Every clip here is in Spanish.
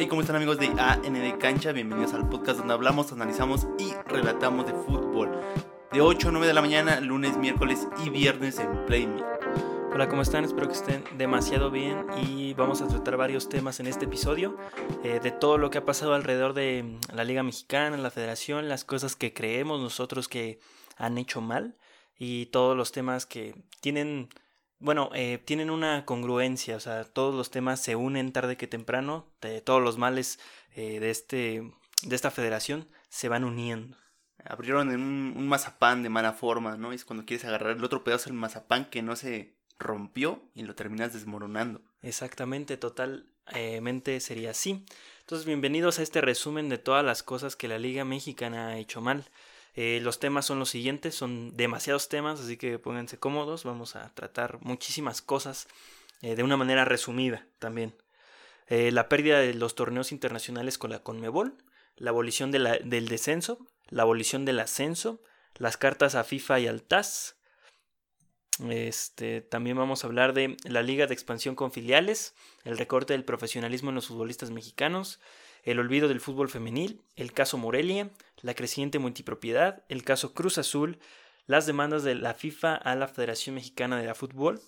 Hey, ¿cómo están amigos de AND Cancha? Bienvenidos al podcast donde hablamos, analizamos y relatamos de fútbol. De 8 a 9 de la mañana, lunes, miércoles y viernes en Play Me. Hola, ¿cómo están? Espero que estén demasiado bien y vamos a tratar varios temas en este episodio eh, de todo lo que ha pasado alrededor de mm, la Liga Mexicana, la Federación, las cosas que creemos nosotros que han hecho mal y todos los temas que tienen, bueno, eh, tienen una congruencia, o sea, todos los temas se unen tarde que temprano, de todos los males eh, de, este, de esta federación se van uniendo. Abrieron en un, un mazapán de mala forma, ¿no? Es cuando quieres agarrar el otro pedazo del mazapán que no se rompió y lo terminas desmoronando. Exactamente, totalmente sería así. Entonces, bienvenidos a este resumen de todas las cosas que la Liga Mexicana ha hecho mal. Eh, los temas son los siguientes, son demasiados temas, así que pónganse cómodos, vamos a tratar muchísimas cosas eh, de una manera resumida también. Eh, la pérdida de los torneos internacionales con la Conmebol, la abolición del descenso, la abolición del ascenso, las cartas a FIFA y al TAS, este, también vamos a hablar de la liga de expansión con filiales, el recorte del profesionalismo en los futbolistas mexicanos, el olvido del fútbol femenil, el caso Morelia, la creciente multipropiedad, el caso Cruz Azul, las demandas de la FIFA a la Federación Mexicana de la Fútbol.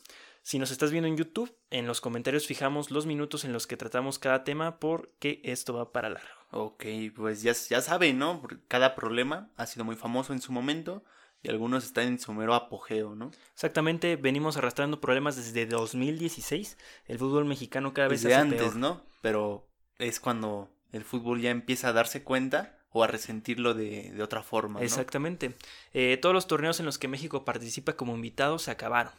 Si nos estás viendo en YouTube, en los comentarios fijamos los minutos en los que tratamos cada tema porque esto va para largo. Ok, pues ya, ya saben, ¿no? Cada problema ha sido muy famoso en su momento y algunos están en su mero apogeo, ¿no? Exactamente, venimos arrastrando problemas desde 2016. El fútbol mexicano cada vez desde antes, ¿no? Pero es cuando el fútbol ya empieza a darse cuenta o a resentirlo de, otra forma. Exactamente. Eh, todos los torneos en los que México participa como invitado se acabaron.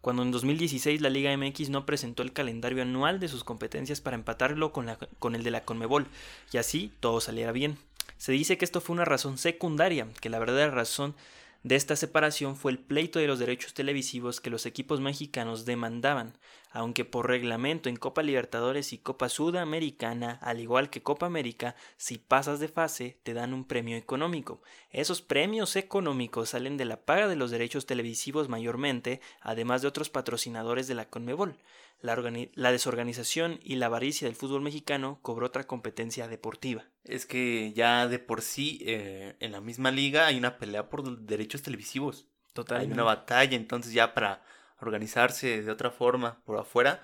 Cuando en 2016 la Liga MX no presentó el calendario anual de sus competencias para empatarlo con, la, con el de la Conmebol, y así todo saliera bien. Se dice que esto fue una razón secundaria, que la verdadera razón de esta separación fue el pleito de los derechos televisivos que los equipos mexicanos demandaban, aunque por reglamento en Copa Libertadores y Copa Sudamericana, al igual que Copa América, si pasas de fase te dan un premio económico. Esos premios económicos salen de la paga de los derechos televisivos mayormente, además de otros patrocinadores de la Conmebol. La, la, desorganización y la avaricia del fútbol mexicano cobró otra competencia deportiva. Es que ya de por sí eh, en la misma liga hay una pelea por derechos televisivos. Total. Hay una batalla, entonces ya para organizarse de otra forma por afuera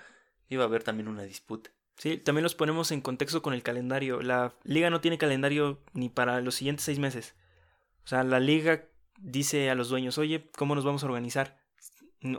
iba a haber también una disputa. Sí, también los ponemos en contexto con el calendario. La liga no tiene calendario ni para los siguientes seis meses. O sea, la liga dice a los dueños, oye, ¿cómo nos vamos a organizar?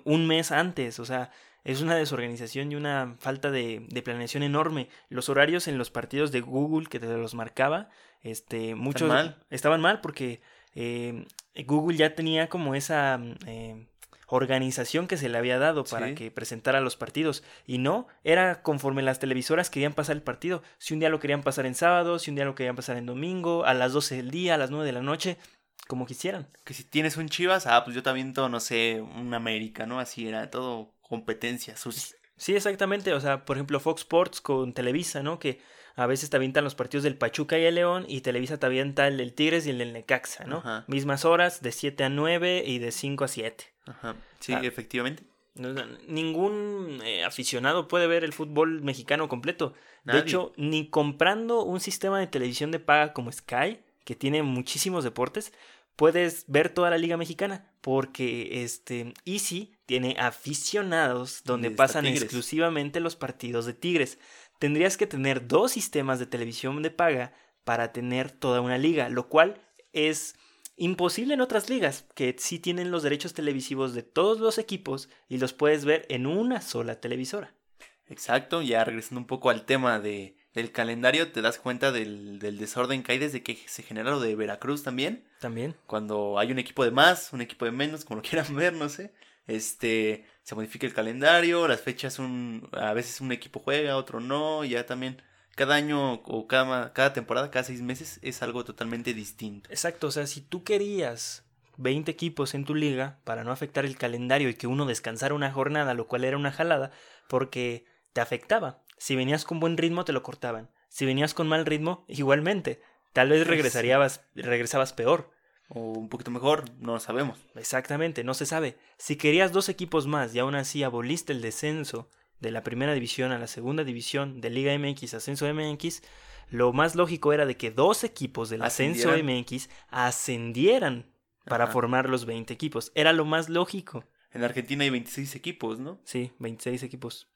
Un mes antes, o sea, es una desorganización y una falta de, de, planeación enorme. Los horarios en los partidos de Google que te los marcaba, este, muchos mal? estaban mal porque eh, Google ya tenía como esa eh, organización que se le había dado para sí. que presentara los partidos. Y no, era conforme las televisoras querían pasar el partido. Si un día lo querían pasar en sábado, si un día lo querían pasar en domingo, a las 12 del día, a las 9 de la noche como quisieran. Que si tienes un Chivas, ah, pues yo también todo, no sé, un América, ¿no? Así era, todo competencia. Sus... Sí, exactamente. O sea, por ejemplo, Fox Sports con Televisa, ¿no? Que a veces te avientan los partidos del Pachuca y el León y Televisa te avienta el del Tigres y el del Necaxa, ¿no? Ajá. Mismas horas, de 7 a 9 y de 5 a 7. Ajá. Sí, ah, efectivamente. Ningún eh, aficionado puede ver el fútbol mexicano completo. Nadie. De hecho, ni comprando un sistema de televisión de paga como Sky, que tiene muchísimos deportes, puedes ver toda la liga mexicana porque este Easy tiene aficionados donde pasan exclusivamente los partidos de Tigres. Tendrías que tener dos sistemas de televisión de paga para tener toda una liga, lo cual es imposible en otras ligas que sí tienen los derechos televisivos de todos los equipos y los puedes ver en una sola televisora. Exacto, ya regresando un poco al tema de del calendario te das cuenta del, del, desorden que hay desde que se genera lo de Veracruz también. También. Cuando hay un equipo de más, un equipo de menos, como lo quieran ver, no sé. Este, se modifica el calendario, las fechas, un, a veces un equipo juega, otro no, y ya también cada año o cada, cada temporada, cada seis meses es algo totalmente distinto. Exacto, o sea, si tú querías 20 equipos en tu liga para no afectar el calendario y que uno descansara una jornada, lo cual era una jalada, porque te afectaba. Si venías con buen ritmo, te lo cortaban. Si venías con mal ritmo, igualmente. Tal vez regresarías, regresabas peor. O un poquito mejor, no lo sabemos. Exactamente, no se sabe. Si querías dos equipos más y aún así aboliste el descenso de la primera división a la segunda división de Liga MX, Ascenso MX, lo más lógico era de que dos equipos del Ascenso MX ascendieran para formar los 20 equipos. Era lo más lógico. En Argentina hay 26 equipos, ¿no? Sí, 26 equipos.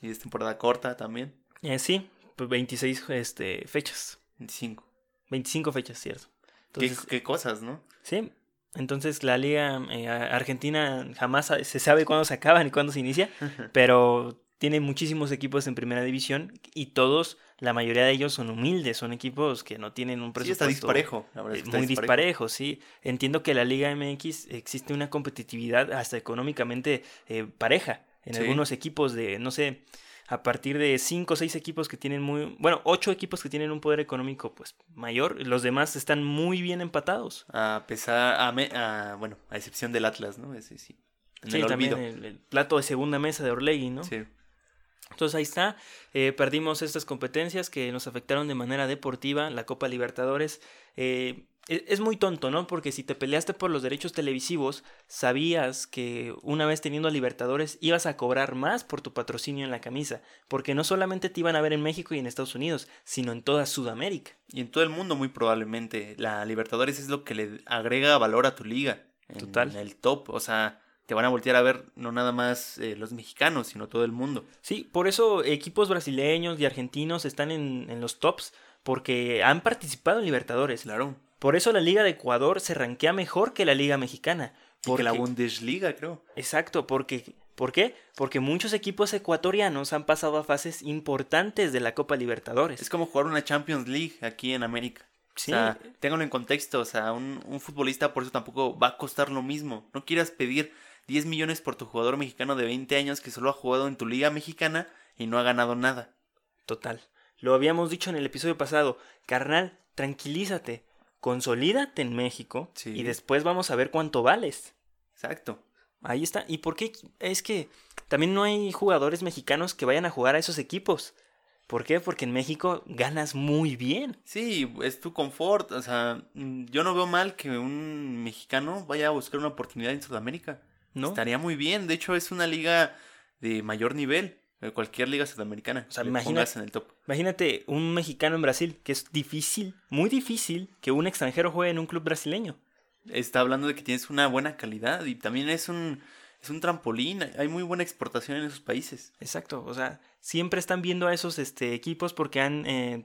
Y es temporada corta también. Eh, sí, pues 26 este, fechas. 25. 25 fechas, cierto. ¿Qué, cosas, ¿no? Sí. Entonces la liga eh, argentina jamás se sabe cuándo se acaba ni cuándo se inicia, pero tiene muchísimos equipos en primera división y todos, la mayoría de ellos son humildes, son equipos que no tienen un presupuesto. Sí, está disparejo, muy disparejo. sí. Entiendo que la Liga MX existe una competitividad hasta económicamente eh, pareja en algunos equipos de, no sé, a partir de cinco o seis equipos que tienen muy, bueno, ocho equipos que tienen un poder económico pues mayor, los demás están muy bien empatados. A pesar, a, bueno, a excepción del Atlas, ¿no? Ese sí. sí, también el, plato de segunda mesa de Orlegui, ¿no? Sí. Entonces ahí está, eh, perdimos estas competencias que nos afectaron de manera deportiva, la Copa Libertadores. Eh, es muy tonto, ¿no? Porque si te peleaste por los derechos televisivos, sabías que una vez teniendo a Libertadores ibas a cobrar más por tu patrocinio en la camisa, porque no solamente te iban a ver en México y en Estados Unidos, sino en toda Sudamérica. Y en todo el mundo muy probablemente. La Libertadores es lo que le agrega valor a tu liga. Total. En el top, o sea, te van a voltear a ver no nada más eh, los mexicanos, sino todo el mundo. Sí, por eso equipos brasileños y argentinos están en, en los tops, porque han participado en Libertadores. Claro. Por eso la Liga de Ecuador se rankea mejor que la Liga Mexicana. Porque la Bundesliga, creo. Exacto, porque ¿por qué? Porque muchos equipos ecuatorianos han pasado a fases importantes de la Copa Libertadores. Es como jugar una Champions League aquí en América. Sí. O sea, ténganlo en contexto, o sea, un, un futbolista por eso tampoco va a costar lo mismo. No quieras pedir 10 millones por tu jugador mexicano de 20 años que solo ha jugado en tu liga mexicana y no ha ganado nada. Total. Lo habíamos dicho en el episodio pasado. Carnal, tranquilízate consolídate en México y después vamos a ver cuánto vales. Exacto. Ahí está. ¿Y por qué? Es que también no hay jugadores mexicanos que vayan a jugar a esos equipos. ¿Por qué? Porque en México ganas muy bien. Sí, es tu confort. O sea, mm, yo no veo mal que un mexicano vaya a buscar una oportunidad en Sudamérica. ¿No? Estaría muy bien. De hecho, es una liga de mayor nivel cualquier liga sudamericana. O sea, imagínate, en el top. imagínate un mexicano en Brasil, que es difícil, muy difícil, que un extranjero juegue en un club brasileño. Está hablando de que tienes una buena calidad y también es un, es un trampolín. Hay muy buena exportación en esos países. Exacto. O sea, siempre están viendo a esos este, equipos porque han eh,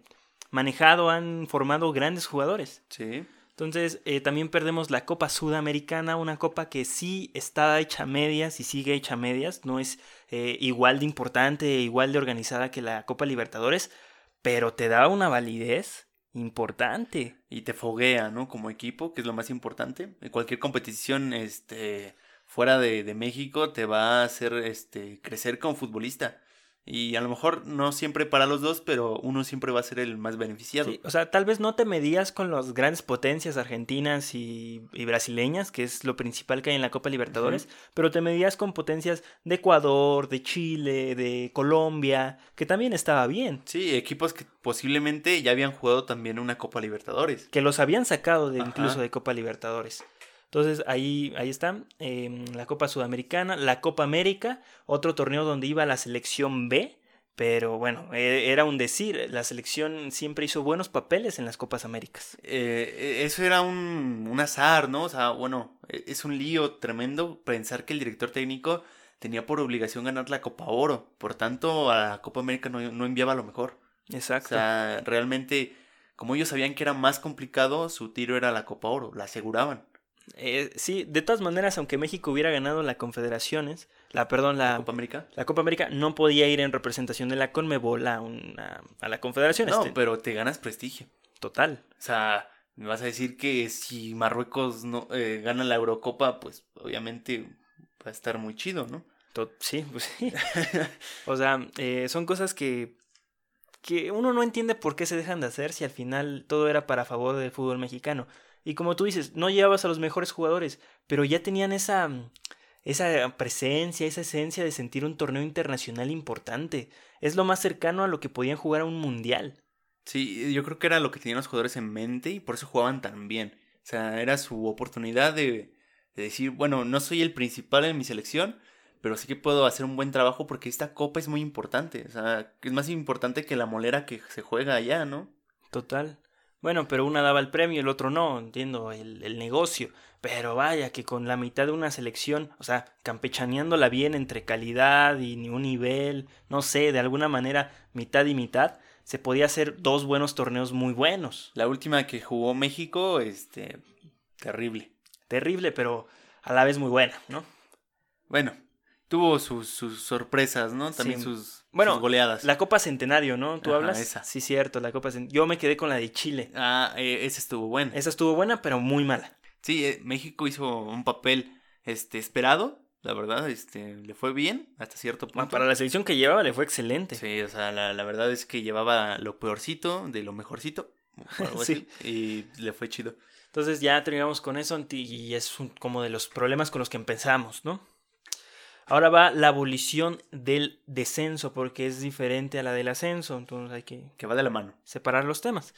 manejado, han formado grandes jugadores. Sí. Entonces, eh, también perdemos la Copa Sudamericana, una copa que sí está hecha a medias y sigue hecha a medias, no es eh, igual de importante, igual de organizada que la Copa Libertadores, pero te da una validez importante. Y te foguea, ¿no? Como equipo, que es lo más importante. Cualquier competición este, fuera de, de México te va a hacer este, crecer como futbolista. Y a lo mejor no siempre para los dos, pero uno siempre va a ser el más beneficiado. o sea, tal vez no te medías con las grandes potencias argentinas y, brasileñas, que es lo principal que hay en la Copa Libertadores, pero te medías con potencias de Ecuador, de Chile, de Colombia, que también estaba bien. Sí, equipos que posiblemente ya habían jugado también una Copa Libertadores. Que los habían sacado de, incluso de Copa Libertadores. Entonces ahí, ahí está em, la Copa Sudamericana, la Copa América, otro torneo donde iba la selección B, pero bueno, e, era un decir, la selección siempre hizo buenos papeles en las Copas Américas. Eh, e, eso era un, un, azar, ¿no? O sea, bueno, e, es un lío tremendo pensar que el director técnico tenía por obligación ganar la Copa Oro, por tanto a la Copa América no, no enviaba lo mejor. Exacto. O sea, realmente, como ellos sabían que era más complicado, su tiro era la Copa Oro, la aseguraban. Eh, sí, de todas maneras, aunque México hubiera ganado la Confederaciones, la, perdón, la, Copa América. La Copa América no podía ir en representación de la Conmebol a, a la Confederación. No, pero te ganas prestigio. Total. O sea, me vas a decir que si Marruecos no eh, gana la Eurocopa, pues obviamente va a estar muy chido, ¿no? sí, pues sí. o sea, eh, son cosas que, que uno no entiende por qué se dejan de hacer si al final todo era para favor del fútbol mexicano. Y como tú dices, no llevabas a los mejores jugadores, pero ya tenían esa, esa presencia, esa esencia de sentir un torneo internacional importante. Es lo más cercano a lo que podían jugar a un mundial. Sí, yo creo que era lo que tenían los jugadores en mente y por eso jugaban tan bien. O sea, era su oportunidad de, de decir, bueno, no soy el principal en mi selección, pero sí que puedo hacer un buen trabajo porque esta copa es muy importante. O sea, es más importante que la molera que se juega allá, ¿no? Total. Bueno, pero una daba el premio, el otro no, entiendo, el, el, negocio. Pero vaya, que con la mitad de una selección, o sea, campechaneándola bien entre calidad y un nivel, no sé, de alguna manera, mitad y mitad, se podía hacer dos buenos torneos muy buenos. La última que jugó México, este, terrible. Terrible, pero a la vez muy buena, ¿no? Bueno, tuvo sus, sus sorpresas, ¿no? También sus, bueno, goleadas. La Copa Centenario, ¿no? ¿Tú hablas? Esa. Sí, cierto, la Copa Centenario. Yo me quedé con la de Chile. Ah, eh, esa estuvo buena. Esa estuvo buena, pero muy mala. Sí, eh, México hizo un papel este, esperado, la verdad, este, le fue bien hasta cierto punto. para la selección que llevaba le fue excelente. Sí, o sea, la, la verdad es que llevaba lo peorcito de lo mejorcito. sí. y le fue chido. Entonces ya terminamos con eso y es como de los problemas con los que empezamos, ¿no? Ahora va la abolición del descenso, porque es diferente a la del ascenso, entonces hay que... Que va de la mano. Separar los temas.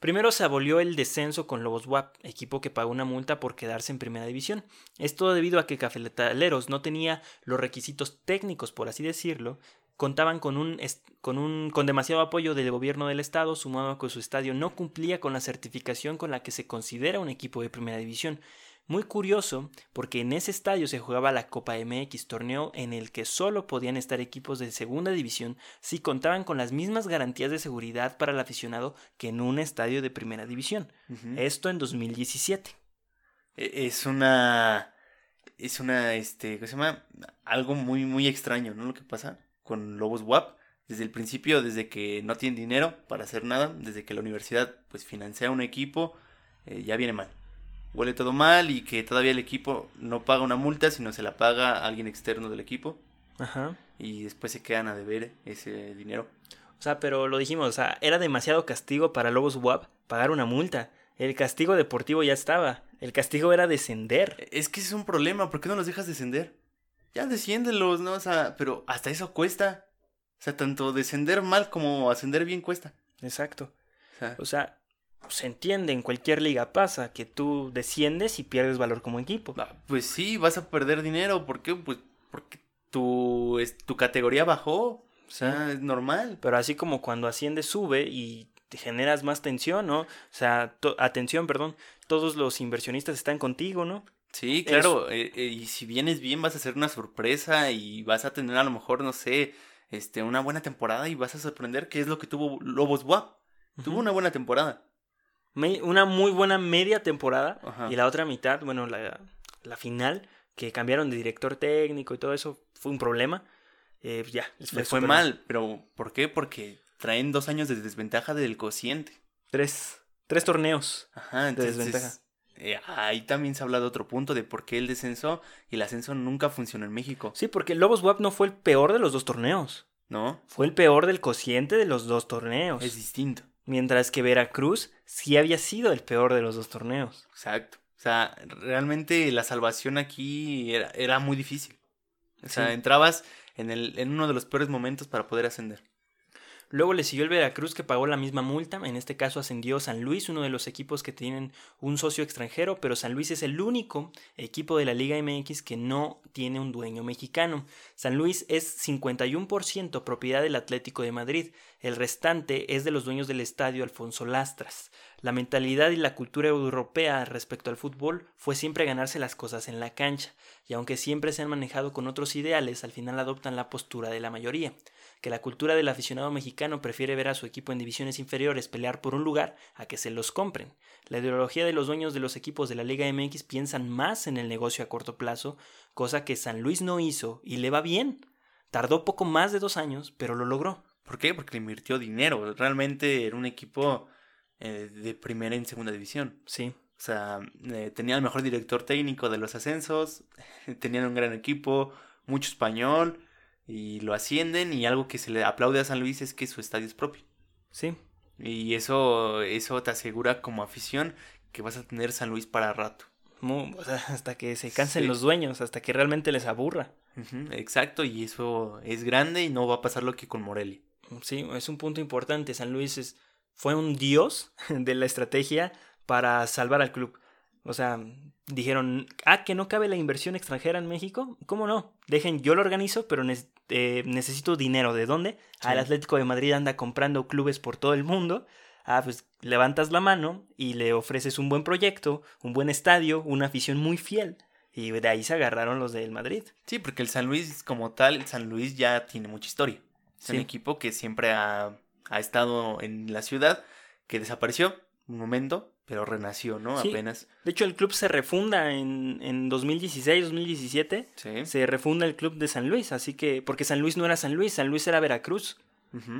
Primero se abolió el descenso con Lobos WAP, equipo que pagó una multa por quedarse en primera división. Esto debido a que Cafetaleros no tenía los requisitos técnicos, por así decirlo, contaban con un, con un con demasiado apoyo del gobierno del estado, sumado a que su estadio no cumplía con la certificación con la que se considera un equipo de primera división. Muy curioso, porque en ese estadio se jugaba la Copa MX, torneo en el que solo podían estar equipos de segunda división si contaban con las mismas garantías de seguridad para el aficionado que en un estadio de primera división. Esto en 2017. E, es una. Es una. Este. ¿Cómo se llama? Algo muy, muy extraño, ¿no? Lo que pasa con Lobos WAP. Desde el principio, desde que no tienen dinero para hacer nada, desde que la universidad pues financia un equipo, eh, ya viene mal huele todo mal y que todavía el equipo no paga una multa, sino se la paga a alguien externo del equipo. Ajá. Y después se quedan a deber ese dinero. O sea, pero lo dijimos, o sea, era demasiado castigo para Lobos WAP pagar una multa. El castigo deportivo ya estaba. El castigo era descender. Es que ese es un problema. ¿Por qué no los dejas descender? Ya desciéndelos, ¿no? O sea, pero hasta eso cuesta. O sea, tanto descender mal como ascender bien cuesta. Exacto. O sea, o sea se entiende, en cualquier liga pasa que tú desciendes y pierdes valor como equipo. Ah, pues sí, vas a perder dinero. ¿Por qué? Pues porque tu, tu categoría bajó. O sea, es normal. Pero así como cuando asciendes, sube y te generas más tensión, ¿no? O sea, atención, perdón. Todos los inversionistas están contigo, ¿no? Sí, claro. Eh, eh, y si vienes bien, vas a hacer una sorpresa y vas a tener a lo mejor, no sé, este, una buena temporada y vas a sorprender qué es lo que tuvo Lobos WAP. Tuvo una buena temporada una muy buena media temporada y la otra mitad, bueno, la, la, final, que cambiaron de director técnico y todo eso, fue un problema. Eh, ya, les fue, mal, pero ¿por qué? Porque traen dos años de desventaja del cociente. Tres, tres torneos Ajá, de desventaja. Eh, ahí también se habla de otro punto, de por qué el descenso y el ascenso nunca funcionó en México. Sí, porque Lobos WAP no fue el peor de los dos torneos. ¿No? Fue el peor del cociente de los dos torneos. Es distinto. Mientras que Veracruz sí había sido el peor de los dos torneos. Exacto. O sea, realmente la salvación aquí era, era muy difícil. O sea, entrabas en, el, en uno de los peores momentos para poder ascender. Luego le siguió el Veracruz que pagó la misma multa, en este caso ascendió San Luis, uno de los equipos que tienen un socio extranjero, pero San Luis es el único equipo de la Liga MX que no tiene un dueño mexicano. San Luis es 51% propiedad del Atlético de Madrid, el restante es de los dueños del estadio Alfonso Lastras. La mentalidad y la cultura europea respecto al fútbol fue siempre ganarse las cosas en la cancha, y aunque siempre se han manejado con otros ideales, al final adoptan la postura de la mayoría que la cultura del aficionado mexicano prefiere ver a su equipo en divisiones inferiores pelear por un lugar a que se los compren. La ideología de los dueños de los equipos de la Liga MX piensan más en el negocio a corto plazo, cosa que San Luis no hizo y le va bien. Tardó poco más de dos años, pero lo logró. ¿Por qué? Porque le invirtió dinero. Realmente era un equipo eh, de primera en segunda división. Sí. O sea, eh, tenía el mejor director técnico de los ascensos, tenían un gran equipo, mucho español y lo ascienden y algo que se le aplaude a San Luis es que su estadio es propio. Sí. Y eso, eso te asegura como afición que vas a tener San Luis para rato. hasta que se cansen los dueños, hasta que realmente les aburra. exacto, y eso es grande y no va a pasar lo que con Morelia. Sí, es un punto importante. San Luis es, fue un dios de la estrategia para salvar al club. O sea, dijeron, ah, que no cabe la inversión extranjera en México. ¿Cómo no? Dejen, yo lo organizo, pero eh, necesito dinero. ¿De dónde? Al Atlético de Madrid anda comprando clubes por todo el mundo. Ah, pues levantas la mano y le ofreces un buen proyecto, un buen estadio, una afición muy fiel. Y de ahí se agarraron los del Madrid. Sí, porque el San Luis como tal, el San Luis ya tiene mucha historia. Es un equipo que siempre ha, ha estado en la ciudad, que desapareció un momento, pero renació, ¿no? Apenas. De hecho, el club se refunda en, en 2016, 2017. Sí. Se refunda el club de San Luis, así que, porque San Luis no era San Luis, San Luis era Veracruz.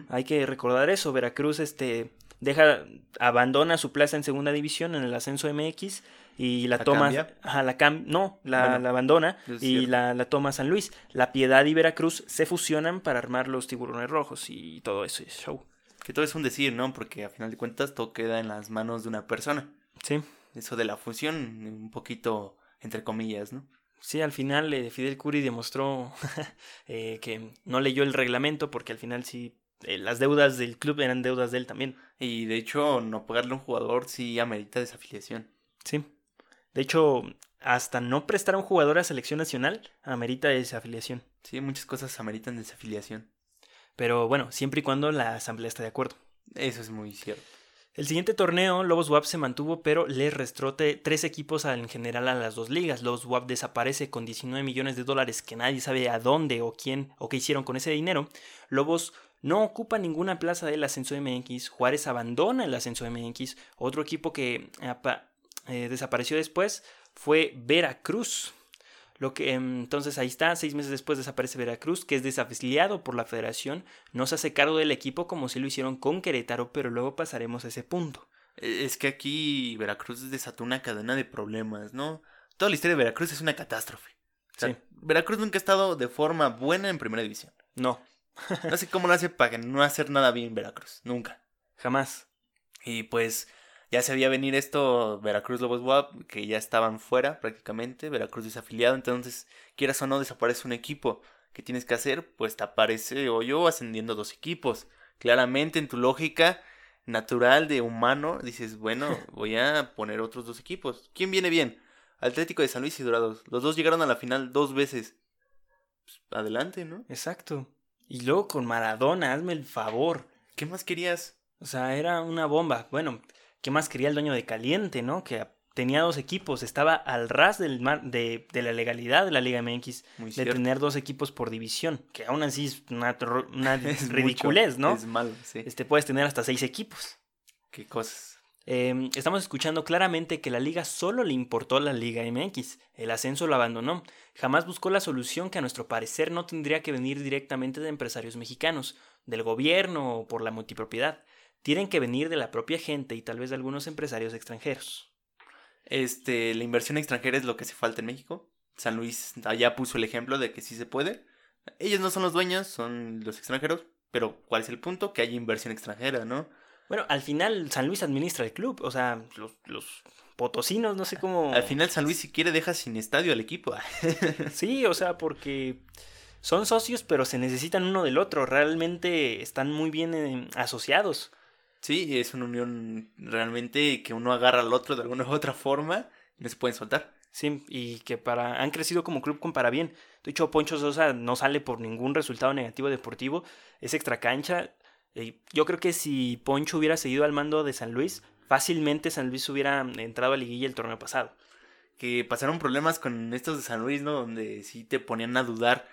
Hay que recordar eso. Veracruz, este, deja, abandona su plaza en segunda división en el ascenso MX y la, toma, la cam, no, la, abandona y la, la, toma San Luis. La Piedad y Veracruz se fusionan para armar los tiburones rojos y todo eso es show. Que todo es un decir, ¿no? Porque a final de cuentas todo queda en las manos de una persona. Sí. Eso de la fusión, un poquito entre comillas, ¿no? Sí, al final eh, Fidel Curi demostró eh, que no leyó el reglamento porque al final sí, eh, las deudas del club eran deudas de él también. Y de hecho, no pagarle a un jugador sí amerita desafiliación. Sí. De hecho, hasta no prestar a un jugador a selección nacional amerita desafiliación. Sí, muchas cosas ameritan desafiliación. Pero bueno, siempre y cuando la asamblea esté de acuerdo. Eso es muy cierto. El siguiente torneo, Lobos WAP se mantuvo, pero le restó tres equipos en general a las dos ligas. Lobos WAP desaparece con 19 millones de dólares que nadie sabe a dónde o quién o qué hicieron con ese dinero. Lobos no ocupa ninguna plaza del ascenso MX. Juárez abandona el ascenso MX. Otro equipo que eh, desapareció después fue Veracruz. Lo que entonces ahí está, seis meses después desaparece Veracruz, que es desafiliado por la federación, no se hace cargo del equipo como si lo hicieron con Querétaro, pero luego pasaremos a ese punto. E, es que aquí Veracruz desató una cadena de problemas, ¿no? Toda la historia de Veracruz es una catástrofe. sí. Veracruz nunca ha estado de forma buena en primera división. No. no sé cómo lo hace para no hacer nada bien Veracruz, nunca. Jamás. Y pues ya se veía venir esto, Veracruz Lobos WAP, que ya estaban fuera prácticamente, Veracruz desafiliado, entonces quieras o no desaparece un equipo. ¿Qué tienes que hacer? Pues te aparece yo ascendiendo dos equipos. Claramente en tu lógica natural de humano dices, bueno, voy a poner otros dos equipos. ¿Quién viene bien? Atlético de San Luis y Dorados. Los dos llegaron a la final dos veces. Pues, adelante, ¿no? Exacto. Y luego con Maradona, hazme el favor. ¿Qué más querías? O sea, era una bomba. Bueno, ¿Qué más quería el dueño de Caliente, no? Que tenía dos equipos, estaba al ras del mar, de, la legalidad de la Liga MX de tener dos equipos por división, que aún así es una, una ridiculez, ¿no? Es malo, sí. Este, puedes tener hasta seis equipos. Qué cosas. Em, estamos escuchando claramente que la liga solo le importó la Liga MX, el ascenso lo abandonó, jamás buscó la solución que a nuestro parecer no tendría que venir directamente de empresarios mexicanos, del gobierno o por la multipropiedad tienen que venir de la propia gente y tal vez de algunos empresarios extranjeros. Este, la inversión extranjera es lo que hace falta en México. San Luis allá puso el ejemplo de que sí se puede. Ellos no son los dueños, son los extranjeros, pero ¿cuál es el punto? Que haya inversión extranjera, ¿no? Bueno, al final San Luis administra el club, o sea, los, los potosinos, no sé cómo... Al final San Luis si quiere deja sin estadio al equipo. sí, o sea, porque son socios, pero se necesitan uno del otro, realmente están muy bien eh, asociados. Sí, es una unión realmente que uno agarra al otro de alguna u otra forma y no se pueden soltar. Sí, y que para han crecido como club con para bien. De hecho, Poncho Sosa no sale por ningún resultado negativo deportivo, es extra cancha. Yo creo que si Poncho hubiera seguido al mando de San Luis, fácilmente San Luis hubiera entrado a liguilla el torneo pasado. Que pasaron problemas con estos de San Luis, ¿no? Donde sí te ponían a dudar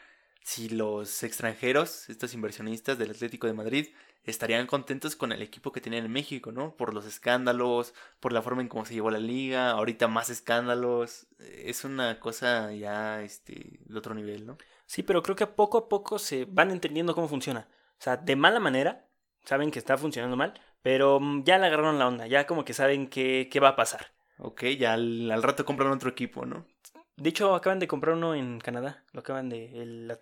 si los extranjeros, estos inversionistas del Atlético de Madrid, estarían contentos con el equipo que tenían en México, ¿no? Por los escándalos, por la forma en cómo se llevó la liga, ahorita más escándalos, es una cosa ya este de otro nivel, ¿no? Sí, pero creo que poco a poco se van entendiendo cómo funciona. O sea, de mala manera, saben que está funcionando mal, pero mm, ya le agarraron la onda, ya como que saben qué, qué va a pasar. Ok, ya al, rato compran otro equipo, ¿no? De hecho, acaban de comprar uno en Canadá. Lo acaban de. El,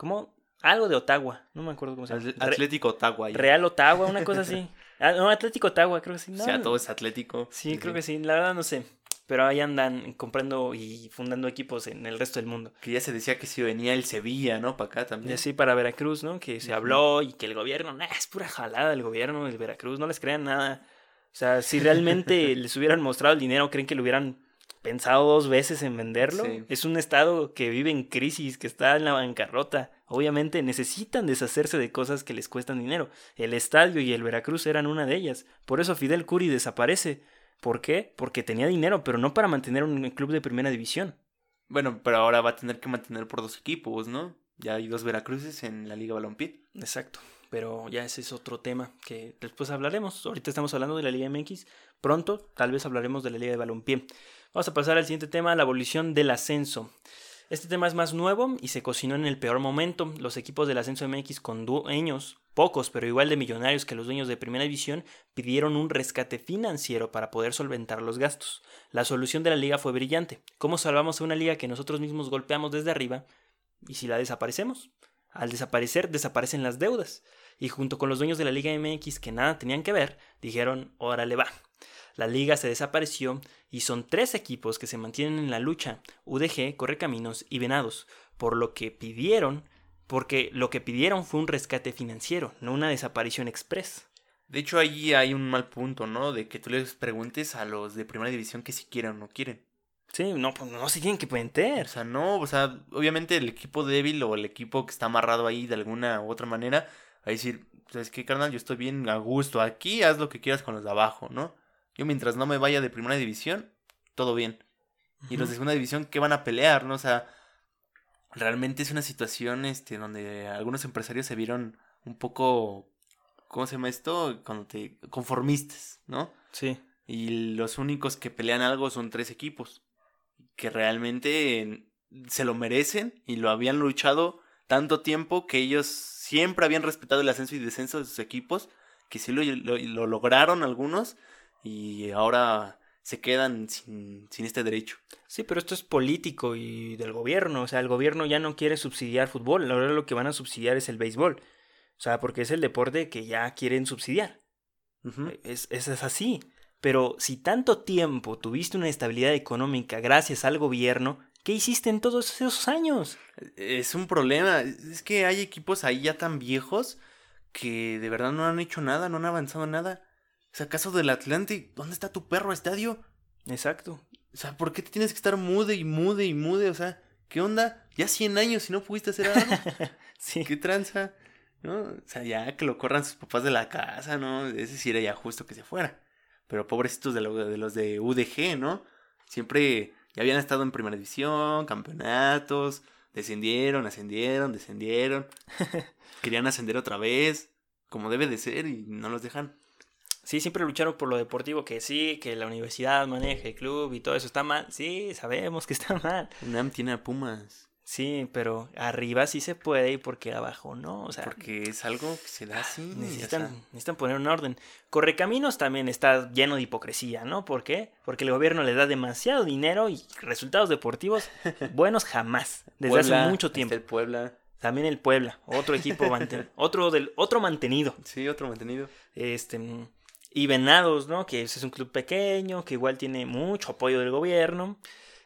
¿Cómo? Algo de Ottawa, no me acuerdo cómo se llama. Atlético Ottawa. Real Ottawa, una cosa así. Ah, no, Atlético Ottawa, creo que sí. o sea, todo es Atlético. Sí, creo que sí. La verdad no sé. Pero ahí andan comprando y fundando equipos en el resto del mundo. Que ya se decía que si venía el Sevilla, ¿no? Para acá también. Sí, para Veracruz, ¿no? Que se habló y que el gobierno, nah, es pura jalada del gobierno del Veracruz, no les crean nada. O sea, si realmente les hubieran mostrado el dinero, ¿creen que lo hubieran pensado dos veces en venderlo. Sí. Es un estado que vive en crisis, que está en la bancarrota. Obviamente necesitan deshacerse de cosas que les cuestan dinero. El estadio y el Veracruz eran una de ellas. Por eso Fidel Curi desaparece. ¿Por qué? Porque tenía dinero, pero no para mantener un club de primera división. Bueno, pero ahora va a tener que mantener por dos equipos, ¿no? Ya hay dos Veracruces en la Liga Balompié. Exacto. Pero ya ese es otro tema que después hablaremos. Ahorita estamos hablando de la Liga MX. Pronto tal vez hablaremos de la Liga de Balompié. Vamos a pasar al siguiente tema, la abolición del ascenso. Este tema es más nuevo y se cocinó en el peor momento. Los equipos del ascenso MX con dueños, pocos pero igual de millonarios que los dueños de primera división, pidieron un rescate financiero para poder solventar los gastos. La solución de la liga fue brillante. ¿Cómo salvamos a una liga que nosotros mismos golpeamos desde arriba? ¿Y si la desaparecemos? Al desaparecer, desaparecen las deudas. Y junto con los dueños de la Liga MX que nada tenían que ver, dijeron, órale va. La liga se desapareció y son tres equipos que se mantienen en la lucha, UDG, Correcaminos y Venados, por lo que pidieron, porque lo que pidieron fue un rescate financiero, no una desaparición express. De hecho, ahí hay un mal punto, ¿no? De que tú les preguntes a los de primera división que si quieren o no quieren. Sí, no, pues no se tienen que O meter. sea, no, o sea, obviamente el equipo débil o el equipo que está amarrado ahí de alguna u otra manera, va a decir, ¿sabes qué, carnal? Yo estoy bien a gusto aquí, haz lo que quieras con los de abajo, ¿no? Yo mientras no me vaya de primera división, todo bien. Y los de segunda división, ¿qué van a pelear, no? O sea, realmente es una situación este, donde algunos empresarios se vieron un poco, ¿cómo se llama esto? Cuando te conformistas, ¿no? Sí. Y los únicos que pelean algo son tres equipos. Que realmente se lo merecen y lo habían luchado tanto tiempo que ellos siempre habían respetado el ascenso y descenso de sus equipos. Que sí lo, lo- lo lograron algunos y ahora se quedan sin, sin este derecho. Sí, pero esto es político y del gobierno. O sea, el gobierno ya no quiere subsidiar fútbol. Ahora lo que van a subsidiar es el béisbol. O sea, porque es el deporte que ya quieren subsidiar. Ujú. Es, es, es así. Pero si tanto tiempo tuviste una estabilidad económica gracias al gobierno, ¿qué hiciste en todos esos años? Es un problema. Es que hay equipos ahí ya tan viejos que de verdad no han hecho nada, no han avanzado nada. O sea, caso del Atlante, ¿dónde está tu perro estadio? Exacto. O sea, ¿por qué te tienes que estar mude y mude y mude? O sea, ¿qué onda? Ya 100 años y no pudiste hacer algo. Sí. ¿Qué tranza? ¿No? O sea, ya que lo corran sus papás de la casa, ¿no? Ese sí era ya justo que se fuera. Pero pobrecitos de, lo- de los de UDG, ¿no? Siempre ya habían estado en primera división, campeonatos, descendieron, ascendieron, descendieron. Querían ascender otra vez, como debe de ser, y no los dejan. Sí, siempre lucharon por lo deportivo, que sí, que la universidad maneje el club y todo eso está mal. Sí, sabemos que está mal. UNAM tiene a Pumas, Sí, pero arriba sí se puede y porque abajo no. O sea, porque es algo que se da así. o necesitan, sea, necesitan poner un orden. Correcaminos también está lleno de hipocresía, ¿no? ¿Por qué? Porque el gobierno le da demasiado dinero y resultados deportivos buenos jamás, desde Puebla, hace mucho está tiempo. el Puebla. También el Puebla, otro equipo manten- otro del otro mantenido. Sí, otro mantenido. Este mm, y Venados, ¿no? Que es un club pequeño, que igual tiene mucho apoyo del gobierno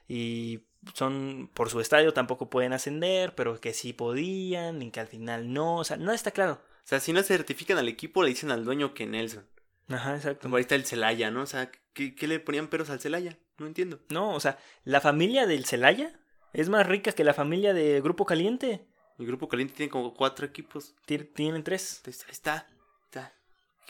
y son por su estadio tampoco pueden ascender, pero que sí podían y que al final no, o sea, no está claro. O sea, si no certifican al equipo, le dicen al dueño que Nelson. Ajá, exacto. Como ahí está el Celaya, ¿no? O sea, ¿qué, qué le ponían peros al Celaya? No entiendo. No, o sea, la familia del Celaya es más rica que la familia de Grupo Caliente. El grupo caliente tiene como cuatro equipos. Tien- Tienen tres. Ahí está.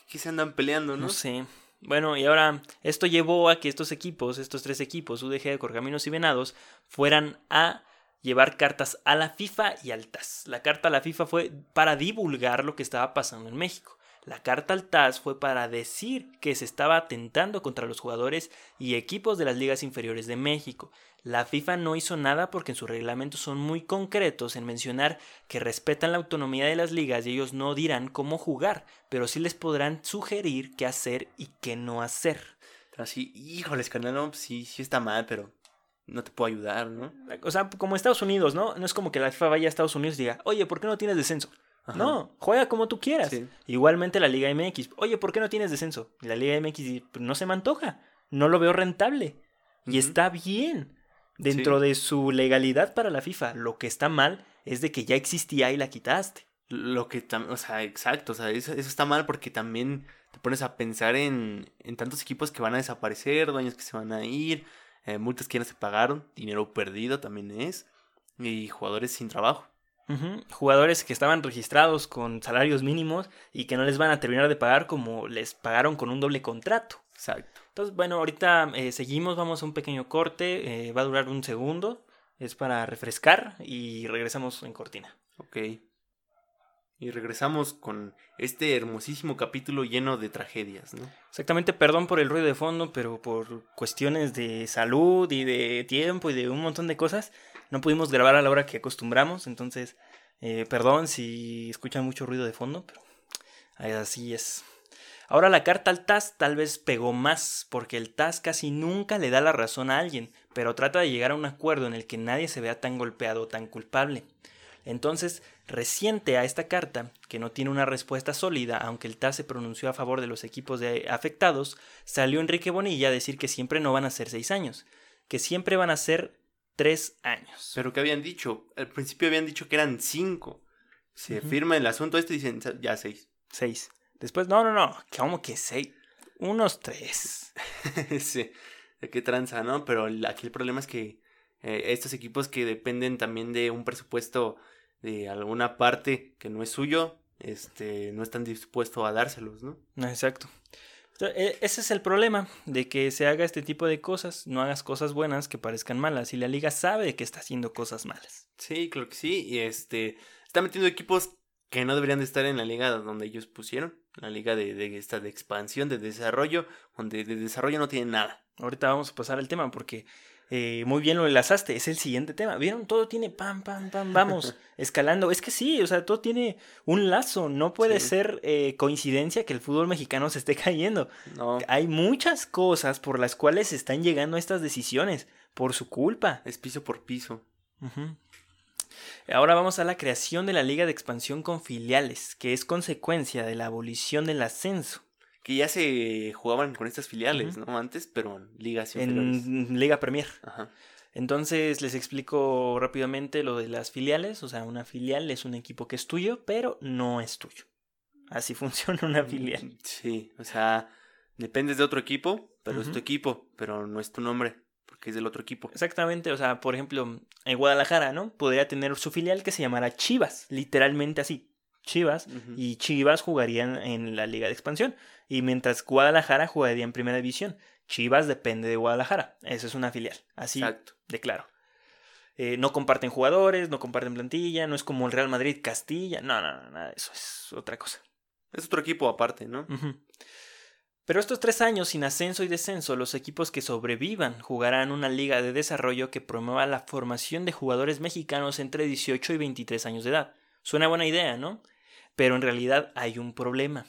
¿Qué se andan peleando, no? No sé. Bueno, y ahora esto llevó a que estos equipos, estos tres equipos, UDG, Corcaminos y Venados, fueran a llevar cartas a la FIFA y al TAS. La carta a la FIFA fue para divulgar lo que estaba pasando en México. La carta al TAS fue para decir que se estaba atentando contra los jugadores y equipos de las ligas inferiores de México. La FIFA no hizo nada porque en sus reglamentos son muy concretos en mencionar que respetan la autonomía de las ligas y ellos no dirán cómo jugar, pero sí les podrán sugerir qué hacer y qué no hacer. Así, híjoles, no, pues sí, sí está mal, pero no te puedo ayudar, ¿no? O sea, como Estados Unidos, ¿no? No es como que la FIFA vaya a Estados Unidos y diga, oye, ¿por qué no tienes descenso? Ajá. No, juega como tú quieras. Sí. Igualmente la Liga MX, oye, ¿por qué no tienes descenso? Y la Liga MX "Pues no se me antoja, no lo veo rentable. Y está bien. Dentro de su legalidad para la FIFA, lo que está mal es de que ya existía y la quitaste. Lo que también, o sea, exacto, o sea, eso, eso está mal porque también te pones a pensar en, en tantos equipos que van a desaparecer, dueños que se van a ir, eh, multas que no se pagaron, dinero perdido también es, y jugadores sin trabajo. Jugadores que estaban registrados con salarios mínimos y que no les van a terminar de pagar como les pagaron con un doble contrato. Exacto. Entonces, bueno, ahorita eh, seguimos, vamos a un pequeño corte, eh, va a durar un segundo, es para refrescar y regresamos en cortina. Ok. Y regresamos con este hermosísimo capítulo lleno de tragedias, ¿no? Exactamente, perdón por el ruido de fondo, pero por cuestiones de salud y de tiempo y de un montón de cosas, no pudimos grabar a la hora que acostumbramos, entonces, eh, perdón si escuchan mucho ruido de fondo, pero así es. Ahora la carta al TAS tal vez pegó más, porque el TAS casi nunca le da la razón a alguien, pero trata de llegar a un acuerdo en el que nadie se vea tan golpeado o tan culpable. Entonces, reciente a esta carta, que no tiene una respuesta sólida, aunque el TAS se pronunció a favor de los equipos de afectados, salió Enrique Bonilla a decir que siempre no van a ser seis años, que siempre van a ser tres años. Pero que habían dicho, al principio habían dicho que eran cinco. Se firma el asunto este y dicen ya seis. Seis. Después, no, no, no, ¿cómo que seis? Unos tres. sí, de qué tranza, ¿no? Pero aquí el problema es que eh, estos equipos que dependen también de un presupuesto de alguna parte que no es suyo, este, no están dispuestos a dárselos, ¿no? Exacto. E, ese es el problema, de que se haga este tipo de cosas, no hagas cosas buenas que parezcan malas, y la liga sabe que está haciendo cosas malas. Sí, claro que sí, y este, está metiendo equipos que no deberían de estar en la liga donde ellos pusieron, la liga de, de esta de expansión, de desarrollo, donde de desarrollo no tienen nada. Ahorita vamos a pasar al tema porque eh, muy bien lo enlazaste, es el siguiente tema. ¿Vieron? Todo tiene pam, pam, pam, vamos, escalando. Es que sí, o sea, todo tiene un lazo. No puede ser eh, coincidencia que el fútbol mexicano se esté cayendo. No. Hay muchas cosas por las cuales están llegando a estas decisiones, por su culpa. Es piso por piso. Ahora vamos a la creación de la Liga de Expansión con filiales, que es consecuencia de la abolición del ascenso que ya se jugaban con estas filiales, ¿no? Antes, pero en ligas En Liga Premier. Ajá. Entonces les explico rápidamente lo de las filiales. O sea, una filial es un equipo que es tuyo, pero no es tuyo. Así funciona una mm, filial. Sí, o sea, dependes de otro equipo, pero es tu equipo, pero no es tu nombre, porque es del otro equipo. Exactamente, o sea, por ejemplo, en Guadalajara, ¿no? Podría tener su filial que se llamara Chivas, literalmente así. Chivas, y Chivas jugarían en la Liga de Expansión, y mientras Guadalajara jugaría en Primera División. Chivas depende de Guadalajara, esa es una filial, así de claro. Eh, no comparten jugadores, no comparten plantilla, no es como el Real Madrid Castilla, no, no, no, nada, eso es otra cosa. Es otro equipo aparte, ¿no? Pero estos tres años sin ascenso y descenso, los equipos que sobrevivan jugarán una liga de desarrollo que promueva la formación de jugadores mexicanos entre 18 y 23 años de edad. Suena buena idea, ¿no? Pero en realidad hay un problema.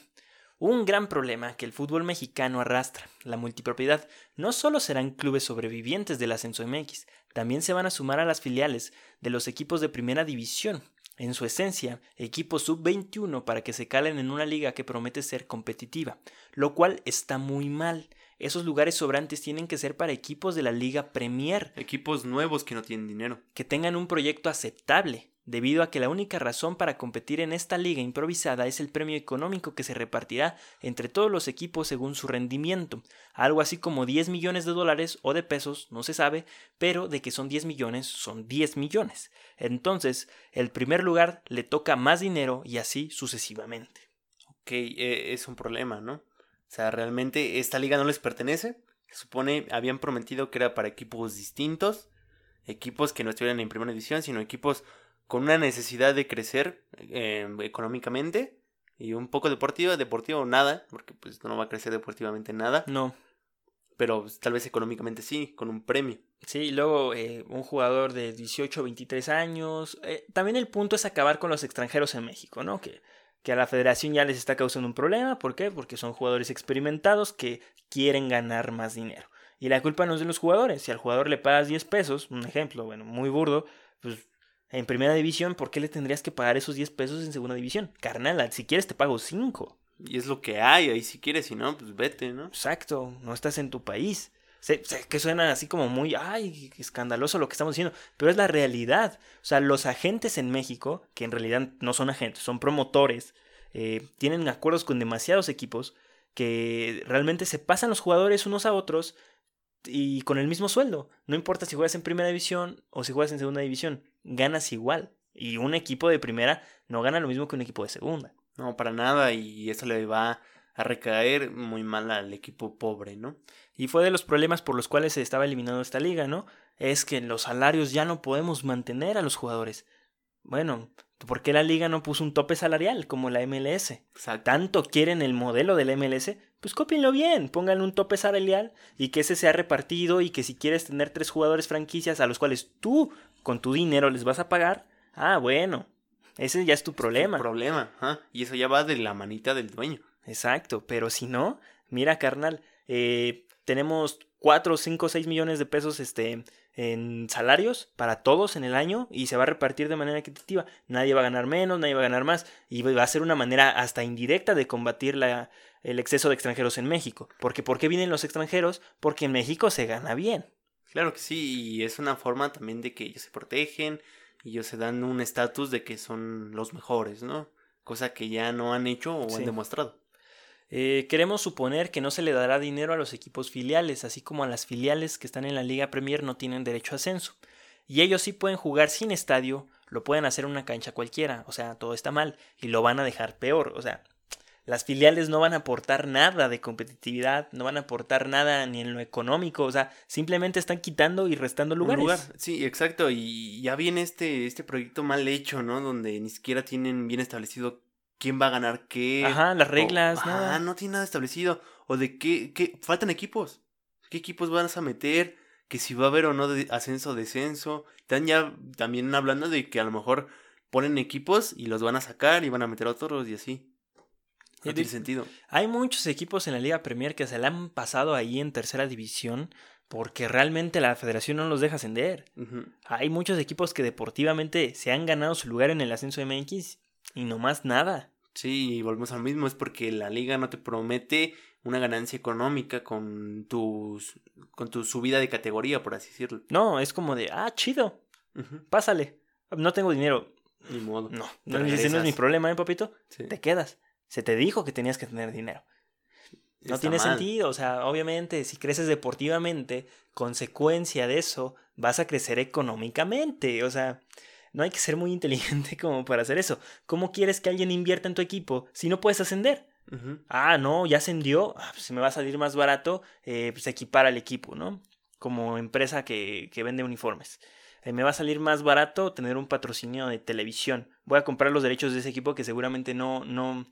Un gran problema que el fútbol mexicano arrastra, la multipropiedad. No solo serán clubes sobrevivientes del ascenso MX, también se van a sumar a las filiales de los equipos de primera división, en su esencia, equipos sub-21 para que se calen en una liga que promete ser competitiva, lo cual está muy mal. Esos lugares sobrantes tienen que ser para equipos de la Liga Premier. Equipos nuevos que no tienen dinero. Que tengan un proyecto aceptable, debido a que la única razón para competir en esta liga improvisada es el premio económico que se repartirá entre todos los equipos según su rendimiento, algo así como 10 millones de dólares o de pesos, no se sabe, pero de que son 10 millones, son 10 millones. Entonces, el primer lugar le toca más dinero y así sucesivamente. Ok, eh, es un problema, ¿no? O sea, realmente esta liga no les pertenece. Se supone, habían prometido que era para equipos distintos, equipos que no estuvieran en primera división, sino equipos con una necesidad de crecer em, económicamente y un poco deportivo, deportivo nada, porque pues no va a crecer deportivamente nada. No. Pero pues, tal vez económicamente sí, con un premio. Sí, y luego eh, un jugador de 18 o 23 años. Eh, también el punto es acabar con los extranjeros en México, ¿no? Que, que a la federación ya les está causando un problema. ¿Por qué? Porque son jugadores experimentados que quieren ganar más dinero. Y la culpa no es de los jugadores. Si al jugador le pagas 10 pesos, un ejemplo, bueno, muy burdo, pues en primera división, ¿por qué le tendrías que pagar esos 10 pesos en segunda división? Carnal, si quieres te pago 5. Y es lo que hay, ahí si quieres, si no, pues vete, ¿no? Exacto, no estás en tu país. Sé, que suena así como muy, ay, escandaloso lo que estamos diciendo, pero es la realidad. O sea, los agentes en México, que en realidad no son agentes, son promotores, eh, tienen acuerdos con demasiados equipos que realmente se pasan los jugadores unos a otros y con el mismo sueldo. No importa si juegas en primera división o si juegas en segunda división, ganas igual. Y un equipo de primera no gana lo mismo que un equipo de segunda. No, para nada, y eso le va a recaer muy mal al equipo pobre, ¿no? Y fue de los problemas por los cuales se estaba eliminando esta liga, ¿no? Es que los salarios ya no podemos mantener a los jugadores. Bueno, ¿por qué la liga no puso un tope salarial como la MLS? Exacto. Tanto quieren el modelo del MLS, pues cópienlo bien, pongan un tope salarial y que ese sea repartido y que si quieres tener tres jugadores franquicias a los cuales tú con tu dinero les vas a pagar, ah, bueno, ese ya es tu problema. Es tu problema, ajá. y eso ya va de la manita del dueño. Exacto, pero si no, mira carnal, eh, tenemos 4, 5, 6 millones de pesos este, en salarios para todos en el año y se va a repartir de manera equitativa. Nadie va a ganar menos, nadie va a ganar más y va a ser una manera hasta indirecta de combatir la, el exceso de extranjeros en México. Porque ¿por qué vienen los extranjeros? Porque en México se gana bien. Claro que sí, y es una forma también de que ellos se protegen y ellos se dan un estatus de que son los mejores, ¿no? Cosa que ya no han hecho o han demostrado. Eh, queremos suponer que no se le dará dinero a los equipos filiales, así como a las filiales que están en la Liga Premier no tienen derecho a ascenso. Y ellos sí pueden jugar sin estadio, lo pueden hacer en una cancha cualquiera, o sea, todo está mal, y lo van a dejar peor, o sea, las filiales no van a aportar nada de competitividad, no van a aportar nada ni en lo económico, o sea, simplemente están quitando y restando lugares. Sí, exacto, y ya viene este, este proyecto mal hecho, ¿no? Donde ni siquiera tienen bien establecido quién va a ganar qué. Ajá, las reglas, Ah, no tiene nada establecido. O de qué, qué, faltan equipos. ¿Qué equipos van a meter? Que si va a haber o no de ascenso o descenso. Están ya también hablando de que a lo mejor ponen equipos y los van a sacar y van a meter otros y así. No tiene sentido. Hay muchos equipos en la Liga Premier que se le han pasado ahí en tercera división porque realmente la federación no los deja ascender. Hay muchos equipos que deportivamente se han ganado su lugar en el ascenso MX y no más nada. Sí, y volvemos al mismo, es porque la liga no te promete una ganancia económica con tus con tu subida de categoría, por así decirlo. No, es como de, ah, chido. Pásale. No tengo dinero. Ni modo. No, no, no es mi problema, ¿eh, papito? Te quedas. Se te dijo que tenías que tener dinero. No tiene sentido, o sea, obviamente, si creces deportivamente, consecuencia de eso, vas a crecer económicamente, o sea, no hay que ser muy inteligente como para hacer eso. ¿Cómo quieres que alguien invierta en tu equipo si no puedes ascender? Ah, no, ya ascendió, ah, pues me va a salir más barato eh, pues equipar al equipo, ¿no? Como empresa que, que vende uniformes. Eh, me va a salir más barato tener un patrocinio de televisión. Voy a comprar los derechos de ese equipo que seguramente no, no,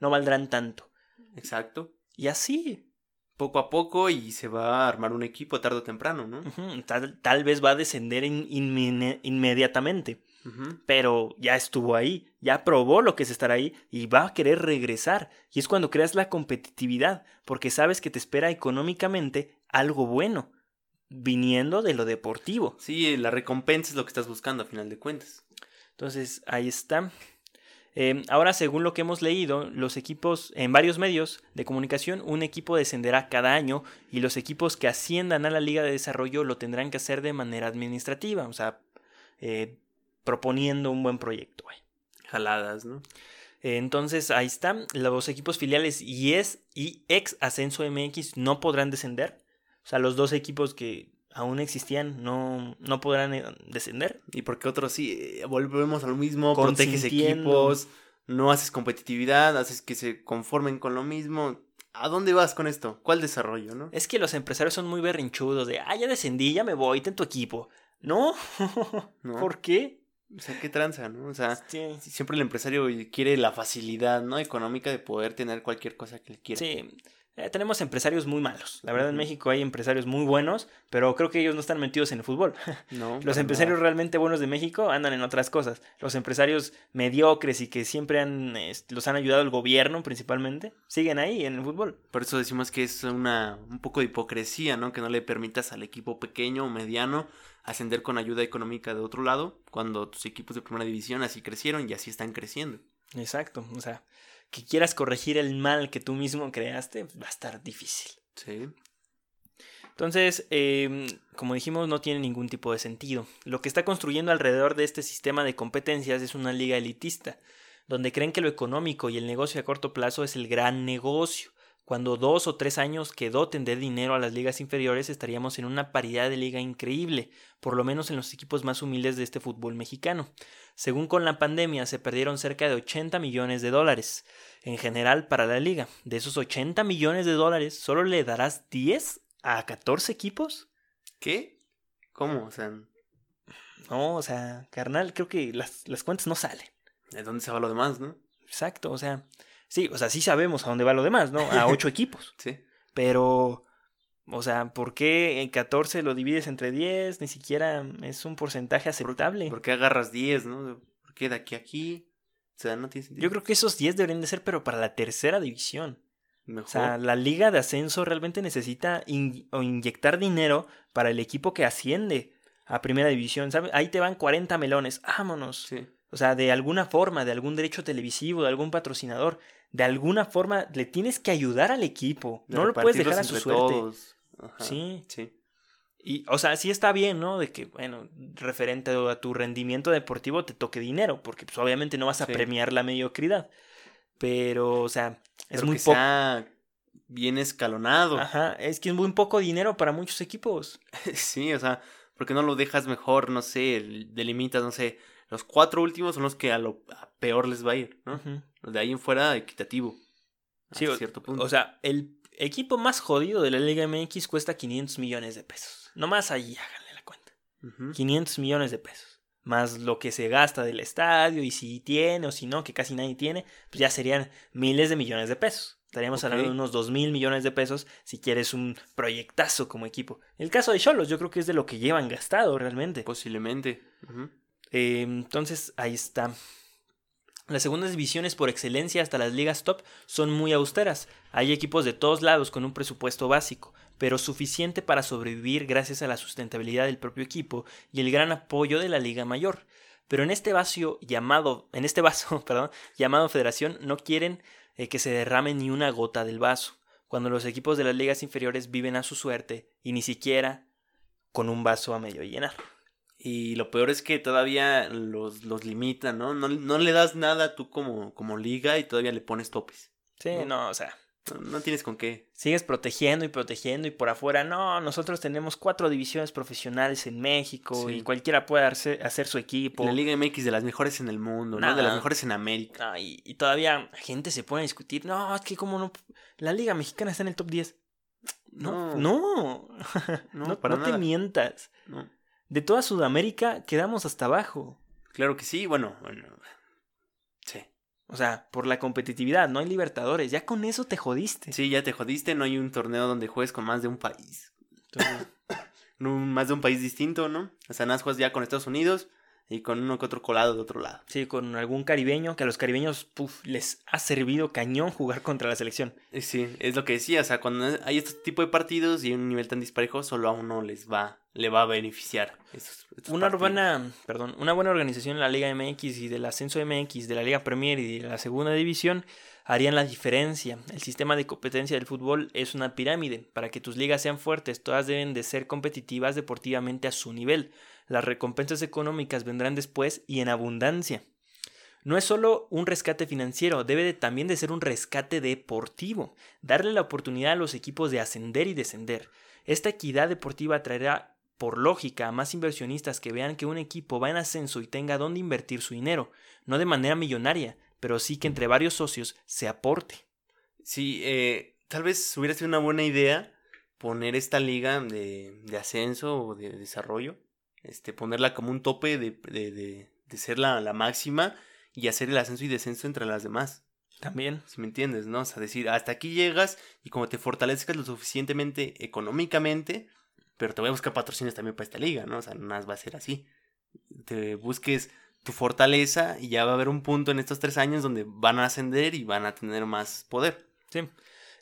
no valdrán tanto. Exacto. Y así. Poco a poco y se va a armar un equipo tarde o temprano, ¿no? tal, vez va a descender inmediatamente. Pero ya estuvo ahí, ya probó lo que es estar ahí y va a querer regresar. Y es cuando creas la competitividad, porque sabes que te espera económicamente algo bueno, viniendo de lo deportivo. Sí, la recompensa es lo que estás buscando a final de cuentas. Entonces, ahí está. Em, ahora, según lo que hemos leído, los equipos en varios medios de comunicación, un equipo descenderá cada año y los equipos que asciendan a la Liga de Desarrollo lo tendrán que hacer de manera administrativa, o sea, eh, proponiendo un buen proyecto. Jaladas, ¿no? entonces, ahí están. Los equipos filiales y, es, y ex Ascenso MX no podrán descender. O sea, los dos equipos que aún existían no, no podrán eh, descender. Y porque otros sí, eh, volvemos a lo mismo, proteges equipos, no haces competitividad, haces que se conformen con lo mismo. ¿A dónde vas con esto? ¿Cuál desarrollo, no? Es que los empresarios son muy berrinchudos de, ah, ya descendí, ya me voy, ten tu equipo. No, no. ¿por qué? O sea, qué tranza, ¿no? O sea, siempre el empresario quiere la facilidad, ¿no? Económica de poder tener cualquier cosa que él quiera. Sí, eh, tenemos empresarios muy malos. La verdad, en México hay empresarios muy buenos, pero creo que ellos no están metidos en el fútbol. No, los empresarios realmente buenos de México andan en otras cosas. Los empresarios mediocres y que siempre han, los han ayudado el gobierno principalmente, siguen ahí en el fútbol. Por eso decimos que es una, un poco de hipocresía, ¿no? Que no le permitas al equipo pequeño o mediano ascender con ayuda económica de otro lado, cuando tus equipos de primera división así crecieron y así están creciendo. Exacto, o sea, que quieras corregir el mal que tú mismo creaste, va a estar difícil. Sí. Entonces, em, como dijimos, no tiene ningún tipo de sentido. Lo que está construyendo alrededor de este sistema de competencias es una liga elitista, donde creen que lo económico y el negocio a corto plazo es el gran negocio. Cuando dos o tres años que doten de dinero a las ligas inferiores estaríamos en una paridad de liga increíble, por lo menos en los equipos más humildes de este fútbol mexicano. Según con la pandemia se perdieron cerca de 80 millones de dólares en general para la liga. De esos 80 millones de dólares, ¿solo le darás 10 a 14 equipos? ¿Qué? ¿Cómo? O sea, No, o sea, carnal, creo que las, las cuentas no salen. ¿de dónde se va lo demás, no? Exacto, o sea, sí, o sea, sí sabemos a dónde va lo demás, ¿no? A 8 equipos. Sí. Pero, o sea, ¿por qué en 14 lo divides entre 10? Ni siquiera es un porcentaje aceptable. ¿Por qué agarras 10, no? ¿Por qué de aquí a aquí? O sea, no tiene sentido. Yo creo que esos 10 deberían de ser, pero para la tercera división. Mejor. O sea, la liga de ascenso realmente necesita in- o inyectar dinero para el equipo que asciende a primera división. ¿sabes? Ahí te van 40 melones, vámonos. sí. O sea, de alguna forma, de algún derecho televisivo, de algún patrocinador, de alguna forma le tienes que ayudar al equipo. De no lo puedes dejar a su suerte. todos. Ajá. Sí. Sí. Y, o sea, sí está bien, ¿no? De que, bueno, referente a tu rendimiento deportivo te toque dinero, porque pues obviamente no vas a Sí. premiar la mediocridad. Pero, o sea, es Pero muy poco. bien escalonado. Ajá, es que es muy poco dinero para muchos equipos. Sí, o sea, ¿por qué no lo dejas mejor? No sé, el- delimitas, no sé. Los cuatro últimos son los que a lo a peor les va a ir. Los de ahí en fuera, equitativo. Sí, o- cierto punto. O sea, el equipo más jodido de la Liga MX cuesta 500 millones de pesos. Nomás ahí háganle la cuenta. Ujú. 500 millones de pesos. Más lo que se gasta del estadio y si tiene o si no, que casi nadie tiene, pues ya serían miles de millones de pesos. Estaríamos hablando de unos 2 mil millones de pesos si quieres un proyectazo como equipo. El caso de Cholos, yo creo que es de lo que llevan gastado realmente. Posiblemente. Ujú. Eh, entonces, ahí está. Las segundas divisiones por excelencia hasta las ligas top son muy austeras. Hay equipos de todos lados con un presupuesto básico, pero suficiente para sobrevivir gracias a la sustentabilidad del propio equipo y el gran apoyo de la liga mayor. Pero en este vaso llamado, en este vaso, llamado Federación, no quieren eh, que se derrame ni una gota del vaso, cuando los equipos de las ligas inferiores viven a su suerte y ni siquiera con un vaso a medio llenar. Y lo peor es que todavía los, los limitan, ¿no? ¿no? no le das nada tú como, como liga y todavía le pones topes. Sí, No. no, o sea, No, no tienes con qué. sigues protegiendo y protegiendo y por afuera, no, nosotros tenemos cuatro divisiones profesionales en México Sí. y cualquiera puede hacer, hacer su equipo. La Liga MX de las mejores en el mundo, ¿no? Nah. De las mejores en América. No, y, y todavía gente se pone a discutir, no, es que como no, la liga mexicana está en el top 10. No, no, no, No, para no te nada. mientas. No. De toda Sudamérica quedamos hasta abajo. Claro que sí, bueno, bueno. Sí. O sea, por la competitividad, no hay libertadores. Ya con eso te jodiste. Sí, ya te jodiste, no hay un torneo donde juegues con más de un país. Entonces, más de un país distinto, ¿no? O sea, nada juegas ya con Estados Unidos y con uno que otro colado de otro lado. sí, con algún caribeño, que a los caribeños puf, les ha servido cañón jugar contra la selección. Eh, Sí, es lo que decía, o sea, cuando hay este tipo de partidos y hay un nivel tan disparejo, solo a uno les va, le va a beneficiar. estos- estos Una perdón, una buena organización en la Liga MX y del ascenso MX, de la Liga Premier y de la segunda división harían la diferencia. El sistema de competencia del fútbol es una pirámide. Para que tus ligas sean fuertes, todas deben de ser competitivas deportivamente a su nivel. Las recompensas económicas vendrán después y en abundancia. No es solo un rescate financiero, debe de- también de ser un rescate deportivo. Darle la oportunidad a los equipos de ascender y descender. Esta equidad deportiva traerá por lógica a más inversionistas que vean que un equipo va en ascenso y tenga dónde invertir su dinero, no de manera millonaria, pero sí que entre varios socios se aporte. Sí, eh, tal vez hubiera sido una buena idea poner esta liga de, de ascenso o de desarrollo, este, ponerla como un tope de, de, de, ser la, la máxima y hacer el ascenso y descenso entre las demás. También. Si me entiendes, ¿no? O sea, decir, hasta aquí llegas y como te fortalezcas lo suficientemente económicamente, pero te voy a buscar patrocinios también para esta liga, ¿no? O sea, nada más va a ser así. Te busques tu fortaleza y ya va a haber un punto en estos tres años donde van a ascender y van a tener más poder. Sí.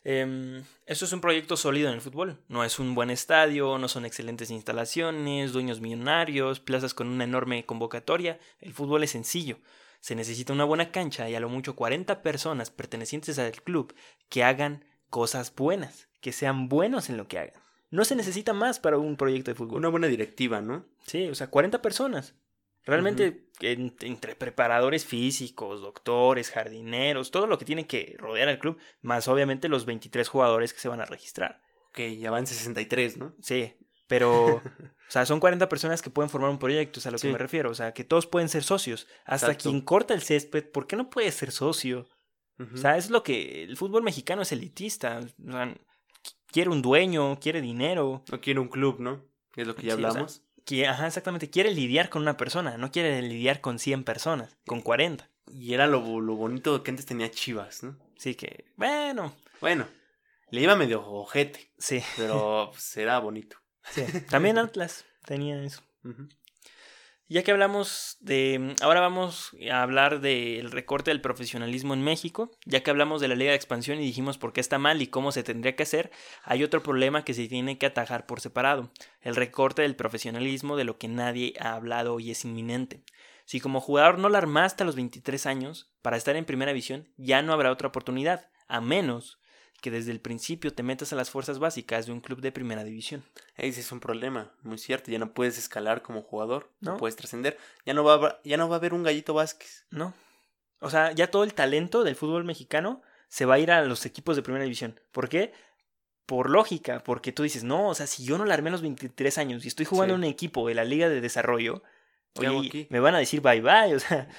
Em, eso es un proyecto sólido en el fútbol. No es un buen estadio, no son excelentes instalaciones, dueños millonarios, plazas con una enorme convocatoria. El fútbol es sencillo. Se necesita una buena cancha y a lo mucho 40 personas pertenecientes al club que hagan cosas buenas, que sean buenos en lo que hagan. No se necesita más para un proyecto de fútbol. Una buena directiva, ¿no? Sí, o sea, 40 personas. Realmente en- entre preparadores físicos, doctores, jardineros, todo lo que tiene que rodear al club, más obviamente los 23 jugadores que se van a registrar. Ok, ya van 63, ¿no? Sí, pero, o sea, son 40 personas que pueden formar un proyecto, es a lo que me refiero. O sea, que todos pueden ser socios. Hasta Exacto. quien corta el césped, ¿por qué no puede ser socio? Ujú. O sea, es lo que el fútbol mexicano es elitista. O sea, quiere un dueño, quiere dinero. No quiere un club, ¿no? Es lo que ya Sí, o sea, hablamos. que- ajá, exactamente. Quiere lidiar con una persona, no quiere lidiar con 100 personas, con 40. Y era lo, lo bonito que antes tenía Chivas, ¿no? Así que, bueno, Bueno, le iba medio ojete, sí. pero pues, era bonito. sí. También Atlas tenía eso. Ujú. Ya que hablamos de. Ahora vamos a hablar del recorte del profesionalismo en México. Ya que hablamos de la Liga de Expansión y dijimos por qué está mal y cómo se tendría que hacer, hay otro problema que se tiene que atajar por separado: el recorte del profesionalismo de lo que nadie ha hablado y es inminente. Si como jugador no la armaste a los 23 años, para estar en primera división ya no habrá otra oportunidad, a menos que desde el principio te metas a las fuerzas básicas de un club de primera división. Ese es un problema, muy cierto. Ya no puedes escalar como jugador, no, No. puedes trascender. Ya no va a, haber- ya no va a haber un gallito Vázquez. ¿no? O sea, ya todo el talento del fútbol mexicano se va a ir a los equipos de primera división. ¿Por qué? Por lógica, porque tú dices, no, o sea, si yo no la armé a los 23 años y estoy jugando Sí. en un equipo de la Liga de Desarrollo, ¿Qué hago oye, me van a decir bye bye, o sea,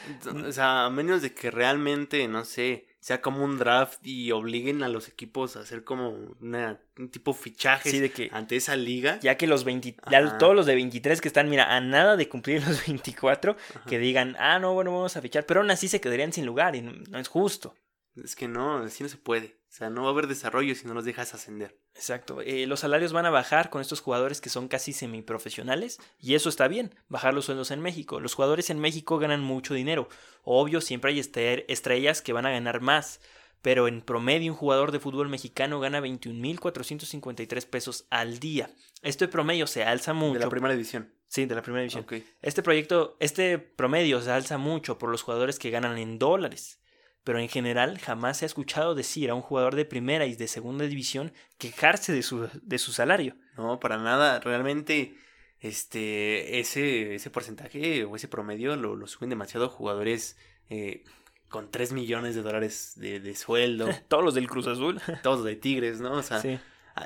O sea, a menos de que realmente, no sé, sea como un draft y obliguen a los equipos a hacer como una, un tipo fichaje de que ante esa liga. ya que los 20, ya todos los de 23 que están, mira, a nada de cumplir los 24, Ajá. que digan, ah, no, bueno, vamos a fichar, pero aún así se quedarían sin lugar y no, no es justo. Es que no, así no se puede. O sea, no va a haber desarrollo si no los dejas ascender. Exacto. Eh, los salarios van a bajar con estos jugadores que son casi semiprofesionales y eso está bien, bajar los sueldos en México. Los jugadores en México ganan mucho dinero. Obvio, siempre hay estrellas que van a ganar más, pero en promedio un jugador de fútbol mexicano gana 21.453 pesos al día. Este promedio se alza mucho. De la primera división. Sí, de la primera división. Este proyecto, este promedio se alza mucho por los jugadores que ganan en dólares. Pero en general jamás se ha escuchado decir a un jugador de primera y de segunda división quejarse de su, de su salario. No, para nada. Realmente, este, ese, ese porcentaje o ese promedio lo, lo suben demasiado jugadores eh, con 3 millones de dólares de, de sueldo. Todos los del Cruz Azul. todos de Tigres, ¿no? O sea, Sí.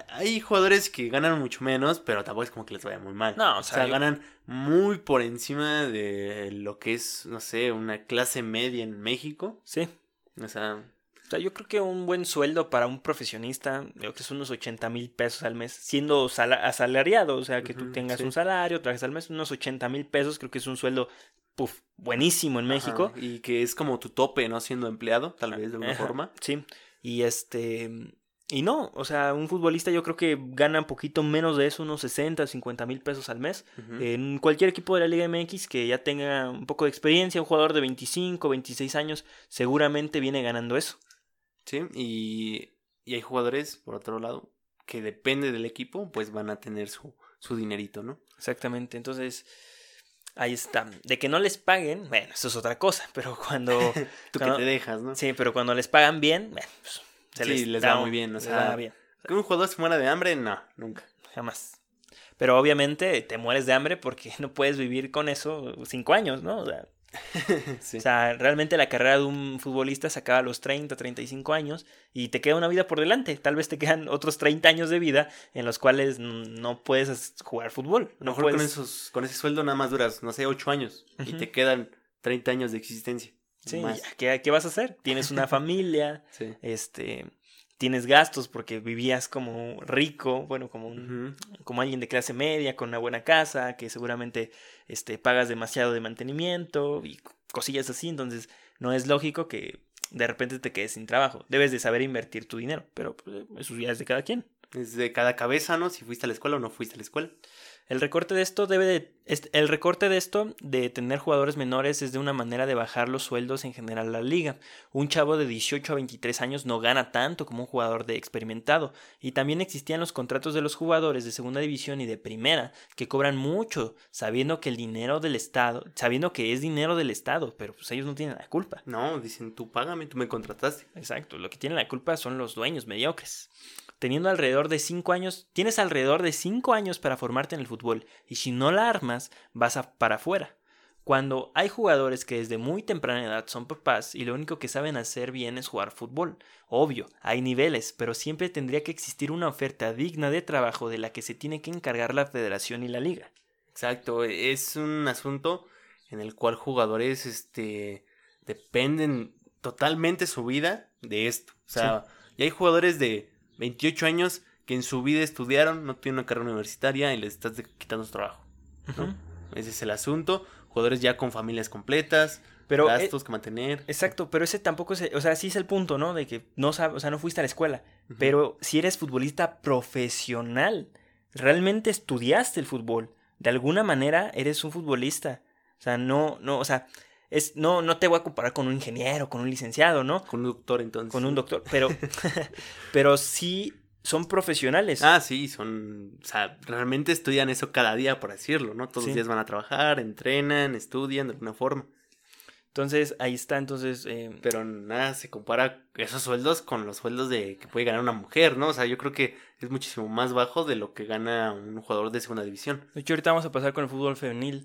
hay jugadores que ganan mucho menos, pero tampoco es como que les vaya muy mal. No, o O sea, sea, yo- ganan muy por encima de lo que es, no sé, una clase media en México. Sí. O sea, O sea, yo creo que un buen sueldo para un profesionista, creo que es unos 80 mil pesos al mes, siendo sala- asalariado, o sea, que tú Ujú, tengas sí. un salario, trabajes al mes, unos 80 mil pesos, creo que es un sueldo, puf, buenísimo en México. y que es como tu tope, ¿no? Siendo empleado, tal vez, de alguna Ajá, forma. Sí. Y este. Y no, o sea, un futbolista yo creo que gana un poquito menos de eso, unos 60, 50 mil pesos al mes. En cualquier equipo de la Liga MX que ya tenga un poco de experiencia, un jugador de 25, 26 años, seguramente viene ganando eso. Sí, y, y hay jugadores, por otro lado, que depende del equipo, pues van a tener su, su dinerito, ¿no? Exactamente, entonces ahí está. De que no les paguen, bueno, eso es otra cosa, pero cuando... Tú Cuando- que te dejas, ¿no? sí, pero cuando les pagan bien, bueno, pues, se Sí, les, les da muy bien, o sea, bien. Que un jugador se muera de hambre, no, nunca. Jamás. Pero obviamente te mueres de hambre porque no puedes vivir con eso cinco años, ¿no? O sea, Sí. o sea, realmente la carrera de un futbolista se acaba a los 30, 35 años y te queda una vida por delante. Tal vez te quedan otros 30 años de vida en los cuales no puedes jugar fútbol. A lo mejor con, esos, con ese sueldo nada más duras, no sé, 8 años y te quedan 30 años de existencia. Sí, más. ¿qué, qué vas a hacer? Tienes una familia, Sí. este, tienes gastos porque vivías como rico, bueno, como un, como alguien de clase media, con una buena casa, que seguramente este, pagas demasiado de mantenimiento y cosillas así, entonces no es lógico que de repente te quedes sin trabajo. Debes de saber invertir tu dinero, pero pues, eso ya es de cada quien. Es de cada cabeza, ¿no? Si fuiste a la escuela o no fuiste a la escuela. El recorte de esto debe de, el recorte de esto de tener jugadores menores es de una manera de bajar los sueldos en general a la liga. Un chavo de 18 a 23 años no gana tanto como un jugador de experimentado y también existían los contratos de los jugadores de segunda división y de primera que cobran mucho sabiendo que el dinero del estado, sabiendo que es dinero del estado, pero pues ellos no tienen la culpa. No, dicen, tú págame, tú me contrataste. Exacto, lo que tienen la culpa son los dueños mediocres. Teniendo alrededor de 5 años, tienes alrededor de 5 años para formarte en el fútbol y si no la armas, vas a para afuera. Cuando hay jugadores que desde muy temprana edad son papás y lo único que saben hacer bien es jugar fútbol. Obvio, hay niveles, pero siempre tendría que existir una oferta digna de trabajo de la que se tiene que encargar la federación y la liga. Exacto, es un asunto en el cual jugadores este dependen totalmente su vida de esto. O sea, y hay jugadores de 28 años que en su vida estudiaron, no tienen una carrera universitaria y les estás quitando su trabajo. Ese es el asunto. Jugadores ya con familias completas, pero eh, gastos que mantener. Exacto, pero ese tampoco es, o sea, sí es el punto, ¿no? De que no sabes, o sea, no fuiste a la escuela, pero si eres futbolista profesional, realmente estudiaste el fútbol, de alguna manera eres un futbolista. O sea, no, no, o sea, es, no, no te voy a comparar con un ingeniero, con un licenciado, ¿no? Con un doctor, entonces. Con un doctor, pero, pero sí son profesionales. Ah, sí, son, o sea, realmente estudian eso cada día, por decirlo, ¿no? Todos los días van a trabajar, entrenan, estudian de alguna forma. Entonces, ahí está, entonces... Eh, Pero nada se compara esos sueldos con los sueldos de que puede ganar una mujer, ¿no? O sea, yo creo que es muchísimo más bajo de lo que gana un jugador de segunda división. De hecho, ahorita vamos a pasar con el fútbol femenil.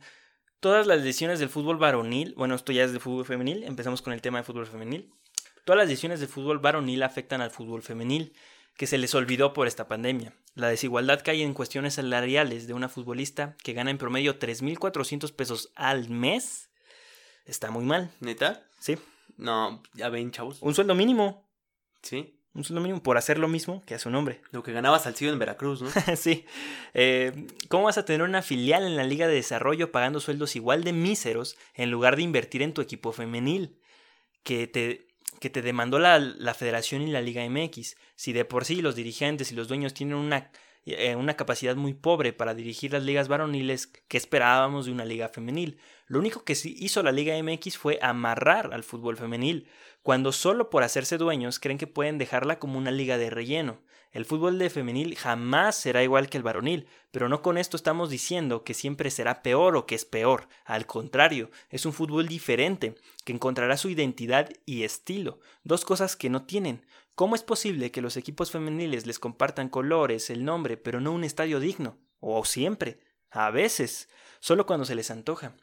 Todas las decisiones del fútbol varonil, bueno, esto ya es de fútbol femenil, empezamos con el tema de fútbol femenil. Todas las decisiones del fútbol varonil afectan al fútbol femenil que se les olvidó por esta pandemia. La desigualdad que hay en cuestiones salariales de una futbolista que gana en promedio 3.400 pesos al mes está muy mal. ¿Neta? Sí. No, ya ven, chavos. Un sueldo mínimo. Sí. Un sueldo mínimo por hacer lo mismo que a su nombre. Lo que ganaba Salcido en Veracruz, ¿no? sí. Eh, ¿Cómo vas a tener una filial en la Liga de Desarrollo pagando sueldos igual de míseros en lugar de invertir en tu equipo femenil? Que te que te demandó la, la, Federación y la Liga MX. Si de por sí los dirigentes y los dueños tienen una, eh, una capacidad muy pobre para dirigir las ligas varoniles, ¿qué esperábamos de una liga femenil? Lo único que hizo la Liga MX fue amarrar al fútbol femenil, cuando solo por hacerse dueños creen que pueden dejarla como una liga de relleno. El fútbol de femenil jamás será igual que el varonil, pero no con esto estamos diciendo que siempre será peor o que es peor. Al contrario, es un fútbol diferente, que encontrará su identidad y estilo, dos cosas que no tienen. ¿Cómo es posible que los equipos femeniles les compartan colores, el nombre, pero no un estadio digno? O siempre, a veces, solo cuando se les antoja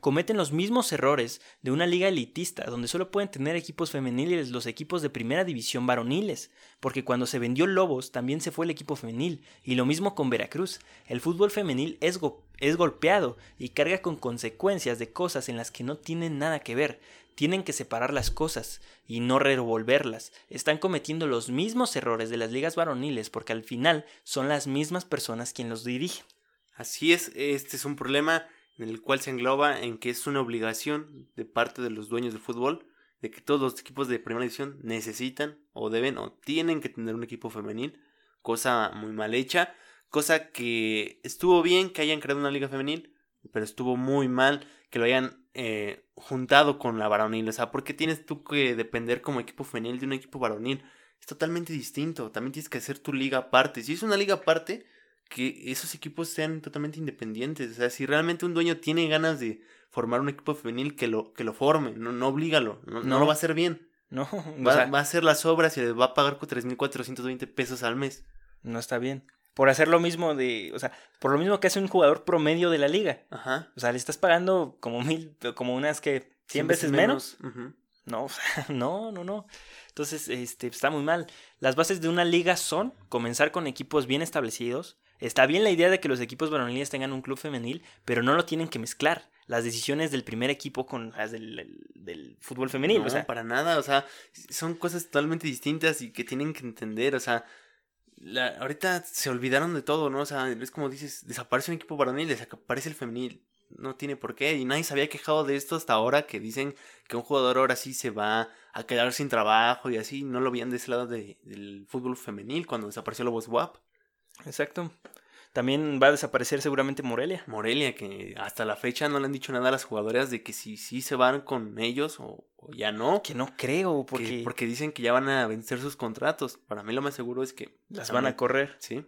cometen los mismos errores de una liga elitista, donde solo pueden tener equipos femeniles los equipos de primera división varoniles, porque cuando se vendió Lobos también se fue el equipo femenil, y lo mismo con Veracruz. El fútbol femenil es, es golpeado y carga con consecuencias de cosas en las que no tienen nada que ver. Tienen que separar las cosas y no revolverlas. Están cometiendo los mismos errores de las ligas varoniles porque al final son las mismas personas quien los dirigen. Así es, este es un problema en el cual se engloba en que es una obligación de parte de los dueños del fútbol de que todos los equipos de primera división necesitan o deben o tienen que tener un equipo femenil, cosa muy mal hecha, cosa que estuvo bien que hayan creado una liga femenil, pero estuvo muy mal que lo hayan eh, juntado con la varonil, o sea, porque tienes tú que depender como equipo femenil de un equipo varonil, es totalmente distinto, también tienes que hacer tu liga aparte, si es una liga aparte, que esos equipos sean totalmente independientes. O sea, si realmente un dueño tiene ganas de formar un equipo femenil, que lo, que lo forme, no, no oblígalo, no, no. lo va a hacer bien. No, va, va, a hacer las obras y le va a pagar con 3.420 pesos al mes. No está bien. Por hacer lo mismo de, o sea, por lo mismo que hace un jugador promedio de la liga. Ajá. O sea, le estás pagando como mil, como unas que 100 veces menos. No, no, no, no. Entonces, este, está muy mal. Las bases de una liga son comenzar con equipos bien establecidos, Está bien la idea de que los equipos varoniles tengan un club femenil, pero no lo tienen que mezclar. Las decisiones del primer equipo con las del, fútbol femenil. No, o sea, para nada. O sea, son cosas totalmente distintas y que tienen que entender. O sea, la, ahorita se olvidaron de todo, ¿no? O sea, es como dices, desaparece un equipo varonil, desaparece el femenil. No tiene por qué. Y nadie se había quejado de esto hasta ahora que dicen que un jugador ahora sí se va a quedar sin trabajo y así. No lo veían de ese lado del fútbol femenil cuando desapareció Lobos WAP. Exacto. También va a desaparecer seguramente Morelia. Morelia, que hasta la fecha no le han dicho nada a las jugadoras de que si sí se van con ellos o, ya no. Que no creo, porque... porque dicen que ya van a vencer sus contratos. Para mí lo más seguro es que... Las van a correr. Sí.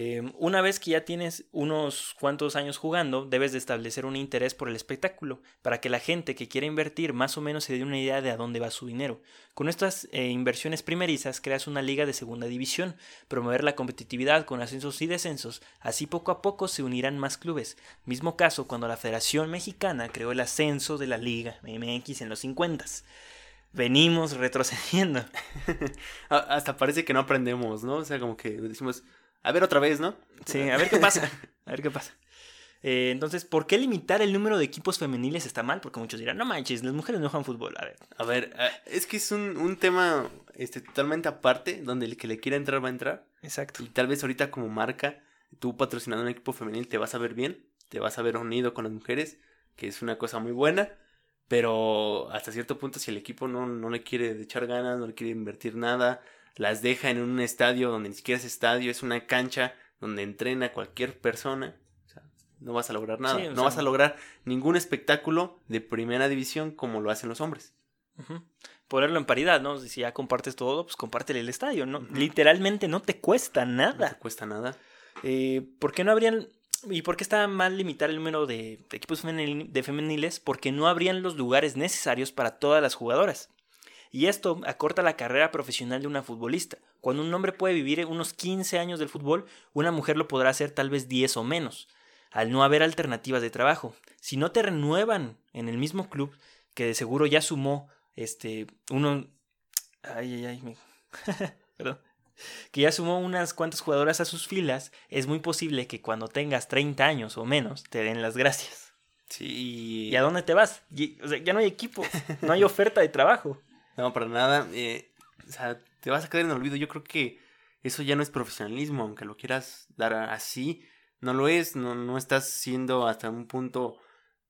Eh, una vez que ya tienes unos cuantos años jugando, debes de establecer un interés por el espectáculo, para que la gente que quiera invertir más o menos se dé una idea de a dónde va su dinero. Con estas eh, inversiones primerizas creas una liga de segunda división, promover la competitividad con ascensos y descensos, así poco a poco se unirán más clubes. Mismo caso cuando la Federación Mexicana creó el ascenso de la Liga MX en los 50 venimos retrocediendo. Hasta parece que no aprendemos, ¿no? O sea, como que decimos, a ver otra vez, ¿no? Sí, a ver qué pasa. A ver qué pasa. Eh, entonces, ¿por qué limitar el número de equipos femeniles está mal? Porque muchos dirán, no manches, las mujeres no juegan fútbol. A ver. A ver, ah, es que es un, un tema este, totalmente aparte, donde el que le quiera entrar va a entrar. Exacto. Y tal vez ahorita como marca, tú patrocinando un equipo femenil te vas a ver bien, te vas a ver unido con las mujeres, que es una cosa muy buena. Pero hasta cierto punto, si el equipo no, no le quiere echar ganas, no le quiere invertir nada, las deja en un estadio donde ni siquiera es estadio, es una cancha donde entrena cualquier persona, o sea, no vas a lograr nada. no vas a lograr ningún espectáculo de primera división como lo hacen los hombres. Ponerlo en paridad, ¿no? Si ya compartes todo, pues compártele el estadio, ¿no? Literalmente no te cuesta nada. No te cuesta nada. Eh, ¿Por qué no habrían ¿Y por qué está mal limitar el número de, equipos de femeniles? Porque no habrían los lugares necesarios para todas las jugadoras. Y esto acorta la carrera profesional de una futbolista. Cuando un hombre puede vivir unos 15 años del fútbol, una mujer lo podrá hacer tal vez 10 o menos, al no haber alternativas de trabajo. Si no te renuevan en el mismo club, que de seguro ya sumó este uno ay ay ay, me... perdón que ya sumó unas cuantas jugadoras a sus filas, es muy posible que cuando tengas 30 años o menos te den las gracias. Sí. ¿Y a dónde te vas? O sea, ya no hay equipo, no hay oferta de trabajo. No, para nada. Eh, o sea, te vas a quedar en el olvido. Yo creo que eso ya no es profesionalismo, aunque lo quieras dar así. No lo es, no, no estás siendo hasta un punto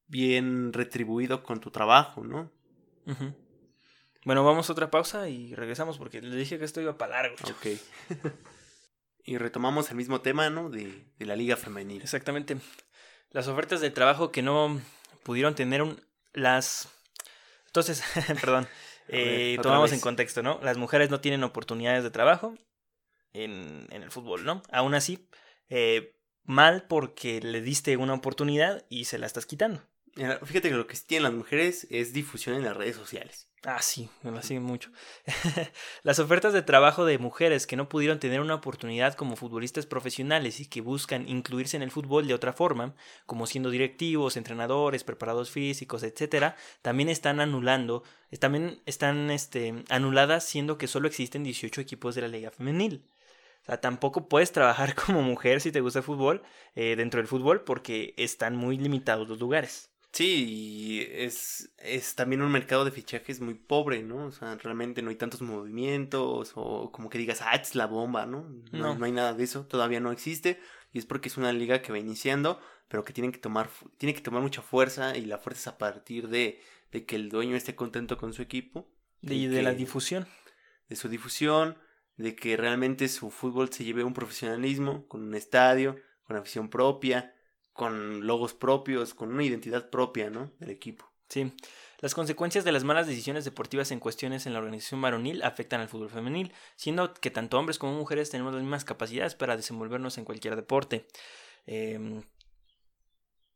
bien retribuido con tu trabajo, ¿no? Bueno, vamos a otra pausa y regresamos porque le dije que esto iba para largo. Ok. y retomamos el mismo tema, ¿no? De, la liga femenil. Exactamente. Las ofertas de trabajo que no pudieron tener un, las... Entonces, perdón, eh, tomamos en contexto, ¿no? Las mujeres no tienen oportunidades de trabajo en, en el fútbol, ¿no? Aún así, eh, mal porque le diste una oportunidad y se la estás quitando. Fíjate que lo que tienen las mujeres es difusión en las redes sociales. Ah, sí, me lo siguen mucho. Las ofertas de trabajo de mujeres que no pudieron tener una oportunidad como futbolistas profesionales y que buscan incluirse en el fútbol de otra forma, como siendo directivos, entrenadores, preparados físicos, etcétera, también están anulando, también están este, anuladas siendo que solo existen 18 equipos de la Liga Femenil. O sea, tampoco puedes trabajar como mujer si te gusta el fútbol, eh, dentro del fútbol, porque están muy limitados los lugares. Sí, es, es también un mercado de fichajes muy pobre, ¿no? O sea, realmente no hay tantos movimientos o como que digas, ah, es la bomba, ¿no? No, no. hay nada de eso, todavía no existe y es porque es una liga que va iniciando, pero que tienen que tomar, tiene que tomar mucha fuerza y la fuerza es a partir de, de que el dueño esté contento con su equipo. De, de la difusión. De su difusión, de que realmente su fútbol se lleve a un profesionalismo, con un estadio, con afición propia, con logos propios, con una identidad propia, ¿no? Del equipo. Sí. Las consecuencias de las malas decisiones deportivas en cuestiones en la organización varonil afectan al fútbol femenil, siendo que tanto hombres como mujeres tenemos las mismas capacidades para desenvolvernos en cualquier deporte. Em,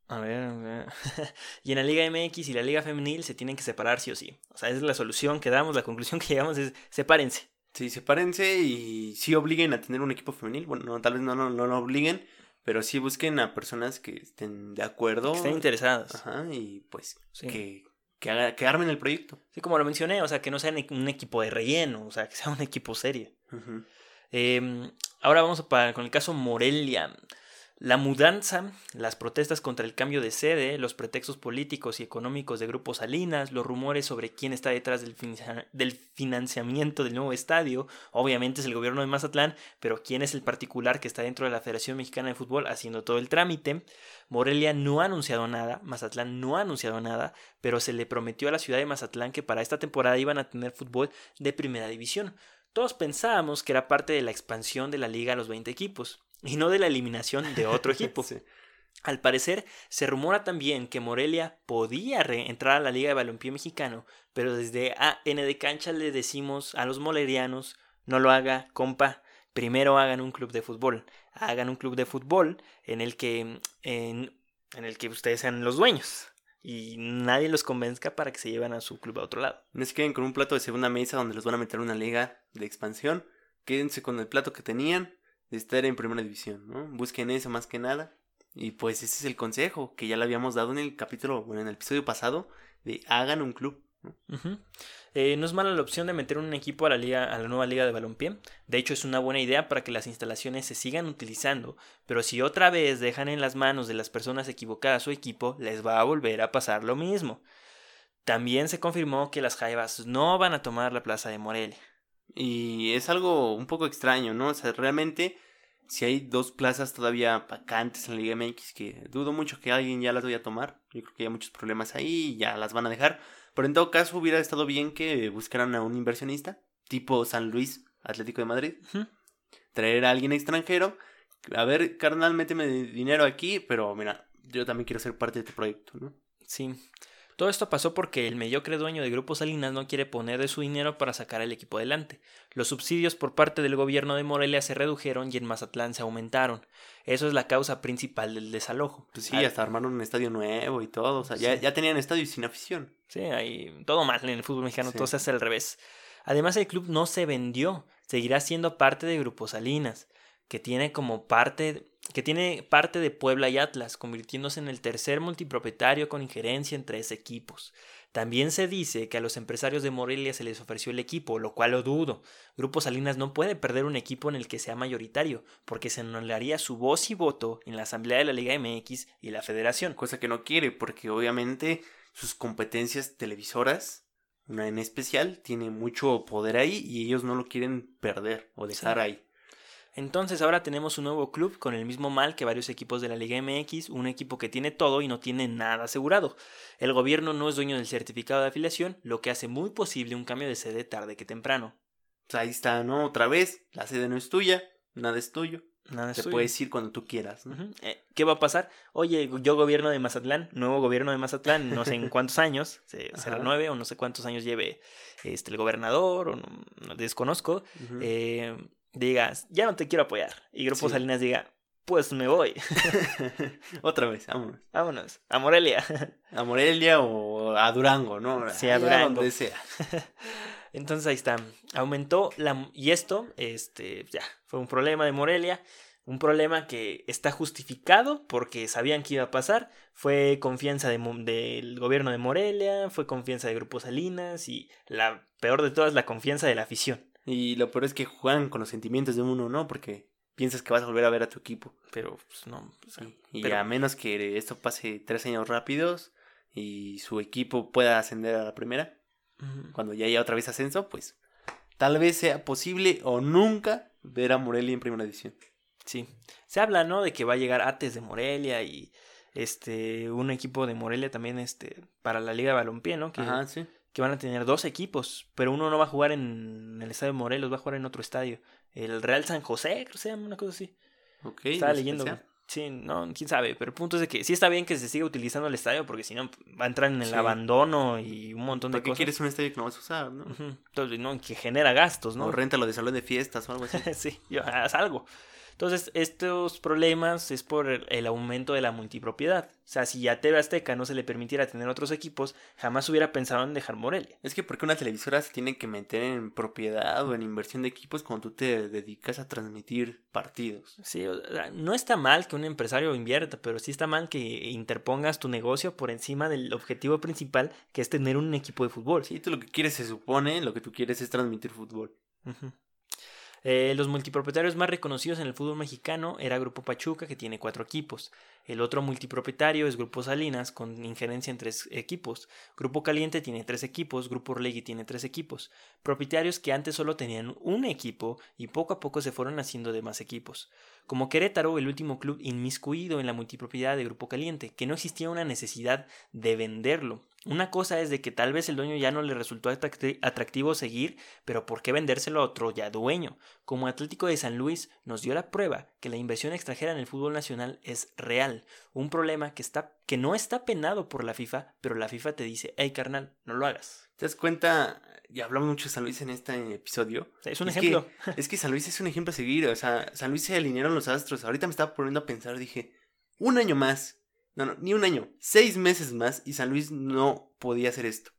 a ver, a ver. y en la Liga MX y la Liga Femenil se tienen que separar sí o sí. O sea, esa es la solución que damos, la conclusión que llegamos es sepárense. Sí, sepárense y sí obliguen a tener un equipo femenil. Bueno, tal vez no, no, no lo obliguen, pero sí busquen a personas que estén de acuerdo. Que estén interesadas. Ajá, y pues que, que, haga, que, armen el proyecto. Sí, como lo mencioné, o sea, que no sea un equipo de relleno, o sea, que sea un equipo serio. eh, ahora vamos a, con el caso Morelia. La mudanza, las protestas contra el cambio de sede, los pretextos políticos y económicos de Grupo Salinas, los rumores sobre quién está detrás del, del, financiamiento del nuevo estadio, obviamente es el gobierno de Mazatlán, pero quién es el particular que está dentro de la Federación Mexicana de Fútbol haciendo todo el trámite. Morelia no ha anunciado nada, Mazatlán no ha anunciado nada, pero se le prometió a la ciudad de Mazatlán que para esta temporada iban a tener fútbol de primera división. Todos pensábamos que era parte de la expansión de la liga a los 20 equipos y no de la eliminación de otro equipo. Al parecer, se rumora también que Morelia podía entrar a la Liga de Balompié Mexicano, pero desde AN de cancha le decimos a los molerianos, no lo haga, compa, primero hagan un club de fútbol. Hagan un club de fútbol en el que, en, en el que ustedes sean los dueños. Y nadie los convenzca para que se lleven a su club a otro lado. No se queden con un plato de segunda mesa donde los van a meter una liga de expansión. Quédense con el plato que tenían de estar en primera división, ¿no? Busquen eso más que nada. Y pues ese es el consejo que ya le habíamos dado en el capítulo, bueno, en el episodio pasado, de hagan un club. Eh, no es mala la opción de meter un equipo a la liga, a la nueva liga de balompié. De hecho, es una buena idea para que las instalaciones se sigan utilizando. Pero si otra vez dejan en las manos de las personas equivocadas su equipo, les va a volver a pasar lo mismo. También se confirmó que las Jaivas no van a tomar la plaza de Morelia. Y es algo un poco extraño, ¿no? O sea, realmente, si hay dos plazas todavía vacantes en la Liga MX, que dudo mucho que alguien ya las vaya a tomar. Yo creo que hay muchos problemas ahí y ya las van a dejar. Pero en todo caso, hubiera estado bien que buscaran a un inversionista, tipo San Luis, Atlético de Madrid. Traer a alguien extranjero. A ver, carnal, méteme dinero aquí, pero mira, yo también quiero ser parte de tu proyecto, ¿no? Sí. Todo esto pasó porque el mediocre dueño de Grupo Salinas no quiere poner de su dinero para sacar al equipo adelante. Los subsidios por parte del gobierno de Morelia se redujeron y en Mazatlán se aumentaron. Eso es la causa principal del desalojo. Pues sí, Al- hasta armaron un estadio nuevo y todo. O sea, ya, Sí. ya tenían estadio sin afición. Sí, hay todo mal en el fútbol mexicano, Sí. todo se hace al revés. Además, el club no se vendió, seguirá siendo parte de Grupo Salinas, que tiene como parte que tiene parte de Puebla y Atlas, convirtiéndose en el tercer multipropietario con injerencia en tres equipos. También se dice que a los empresarios de Morelia se les ofreció el equipo, lo cual lo dudo. Grupo Salinas no puede perder un equipo en el que sea mayoritario, porque se anularía su voz y voto en la Asamblea de la Liga MX y la Federación. Cosa que no quiere, porque obviamente sus competencias televisoras, una en especial, tiene mucho poder ahí y ellos no lo quieren perder o dejar Sí. ahí. Entonces ahora tenemos un nuevo club con el mismo mal que varios equipos de la Liga MX, un equipo que tiene todo y no tiene nada asegurado. El gobierno no es dueño del certificado de afiliación, lo que hace muy posible un cambio de sede tarde que temprano. Pues ahí está, ¿no? Otra vez, la sede no es tuya, nada es tuyo. Nada es Te puedes ir cuando tú quieras. Eh, ¿Qué va a pasar? Oye, yo gobierno de Mazatlán, nuevo gobierno de Mazatlán, no sé en cuántos años, se, será nueve o no sé cuántos años lleve este, el gobernador, o no, no desconozco, eh, digas, ya no te quiero apoyar. Y Grupo Sí. Salinas diga, pues me voy, Otra vez, vámonos. vámonos, a Morelia. A Morelia o a Durango, ¿no? Sí, a Durango. Donde sea. Entonces ahí está. Aumentó la y esto, este, ya, fue un problema de Morelia, un problema que está justificado porque sabían que iba a pasar. Fue confianza de del gobierno de Morelia, fue confianza de Grupo Salinas y la peor de todas, la confianza de la afición. Y lo peor es que juegan con los sentimientos de uno, ¿no? Porque piensas que vas a volver a ver a tu equipo. Pero pues no. o sea, Y pero- a menos que esto pase tres años rápidos y su equipo pueda ascender a la primera, cuando ya haya otra vez ascenso, pues tal vez sea posible o nunca ver a Morelia en primera división. Sí. Se habla, ¿no? De que va a llegar Ates de Morelia y este un equipo de Morelia también este para la Liga de Balompié, ¿no? Que, Ajá, sí. Que van a tener dos equipos, pero uno no va a jugar en el estadio Morelos, va a jugar en otro estadio. El Real San José, creo que se llama una cosa así. Ok. Estaba no leyendo. Sí, no, quién sabe, pero el punto es de que sí está bien que se siga utilizando el estadio porque si no va a entrar en el Sí. abandono y un montón de ¿Para qué cosas. quieres un estadio que no vas a usar, no? Entonces, no, que genera gastos, ¿no? O réntalo de salón de fiestas o algo así. sí, yo, haz algo. Entonces, estos problemas es por el, aumento de la multipropiedad. O sea, si a TV Azteca no se le permitiera tener otros equipos, jamás hubiera pensado en dejar Morelia. Es que porque una televisora se tiene que meter en propiedad o en inversión de equipos cuando tú te dedicas a transmitir partidos. Sí, o sea, no está mal que un empresario invierta, pero sí está mal que interpongas tu negocio por encima del objetivo principal, que es tener un equipo de fútbol. Sí, tú lo que quieres se supone, lo que tú quieres es transmitir fútbol. Eh, los multipropietarios más reconocidos en el fútbol mexicano era Grupo Pachuca, que tiene cuatro equipos. El otro multipropietario es Grupo Salinas, con injerencia en tres equipos. Grupo Caliente tiene tres equipos, Grupo Orlegui tiene tres equipos. Propietarios que antes solo tenían un equipo y poco a poco se fueron haciendo de más equipos. Como Querétaro, el último club inmiscuido en la multipropiedad de Grupo Caliente, que no existía una necesidad de venderlo. Una cosa es de que tal vez el dueño ya no le resultó atracti- atractivo seguir, pero ¿por qué vendérselo a otro ya dueño? Como Atlético de San Luis nos dio la prueba que la inversión extranjera en el fútbol nacional es real, un problema que, está, que no está penado por la FIFA, pero la FIFA te dice, hey carnal, no lo hagas. ¿Te das cuenta y hablamos mucho de San Luis en este episodio. Es un Es ejemplo. Es que San Luis es un ejemplo a seguir. O sea, San Luis se alinearon los astros. Ahorita me estaba poniendo a pensar, dije, un año más. No, no, ni un año. Seis meses más y San Luis no podía hacer esto.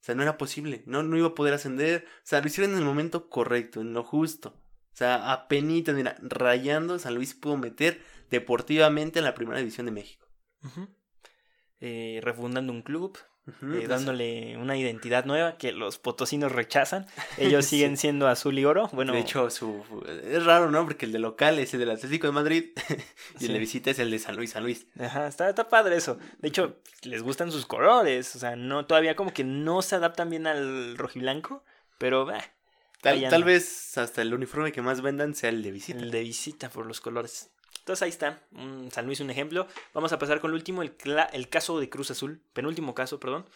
O sea, no era posible. No, no iba a poder ascender. O sea, lo hicieron en el momento correcto, en lo justo. O sea, apenas, mira, rayando, San Luis pudo meter deportivamente en la primera división de México. Eh, refundando un club, Eh, dándole una identidad nueva que los potosinos rechazan. Ellos Sí. siguen siendo azul y oro. Bueno, de hecho, su, es raro, ¿no? Porque el de local es el del Atlético de Madrid y el de visita es el de San Luis, San Luis. Ajá, está, está padre eso. De hecho, les gustan sus colores. O sea, no, todavía como que no se adaptan bien al rojiblanco. Pero bah, Tal, tal vez hasta el uniforme que más vendan sea el de visita. el de visita por los colores. Entonces ahí está. San Luis un ejemplo. Vamos a pasar con el último, el, caso de Cruz Azul. Penúltimo caso, perdón.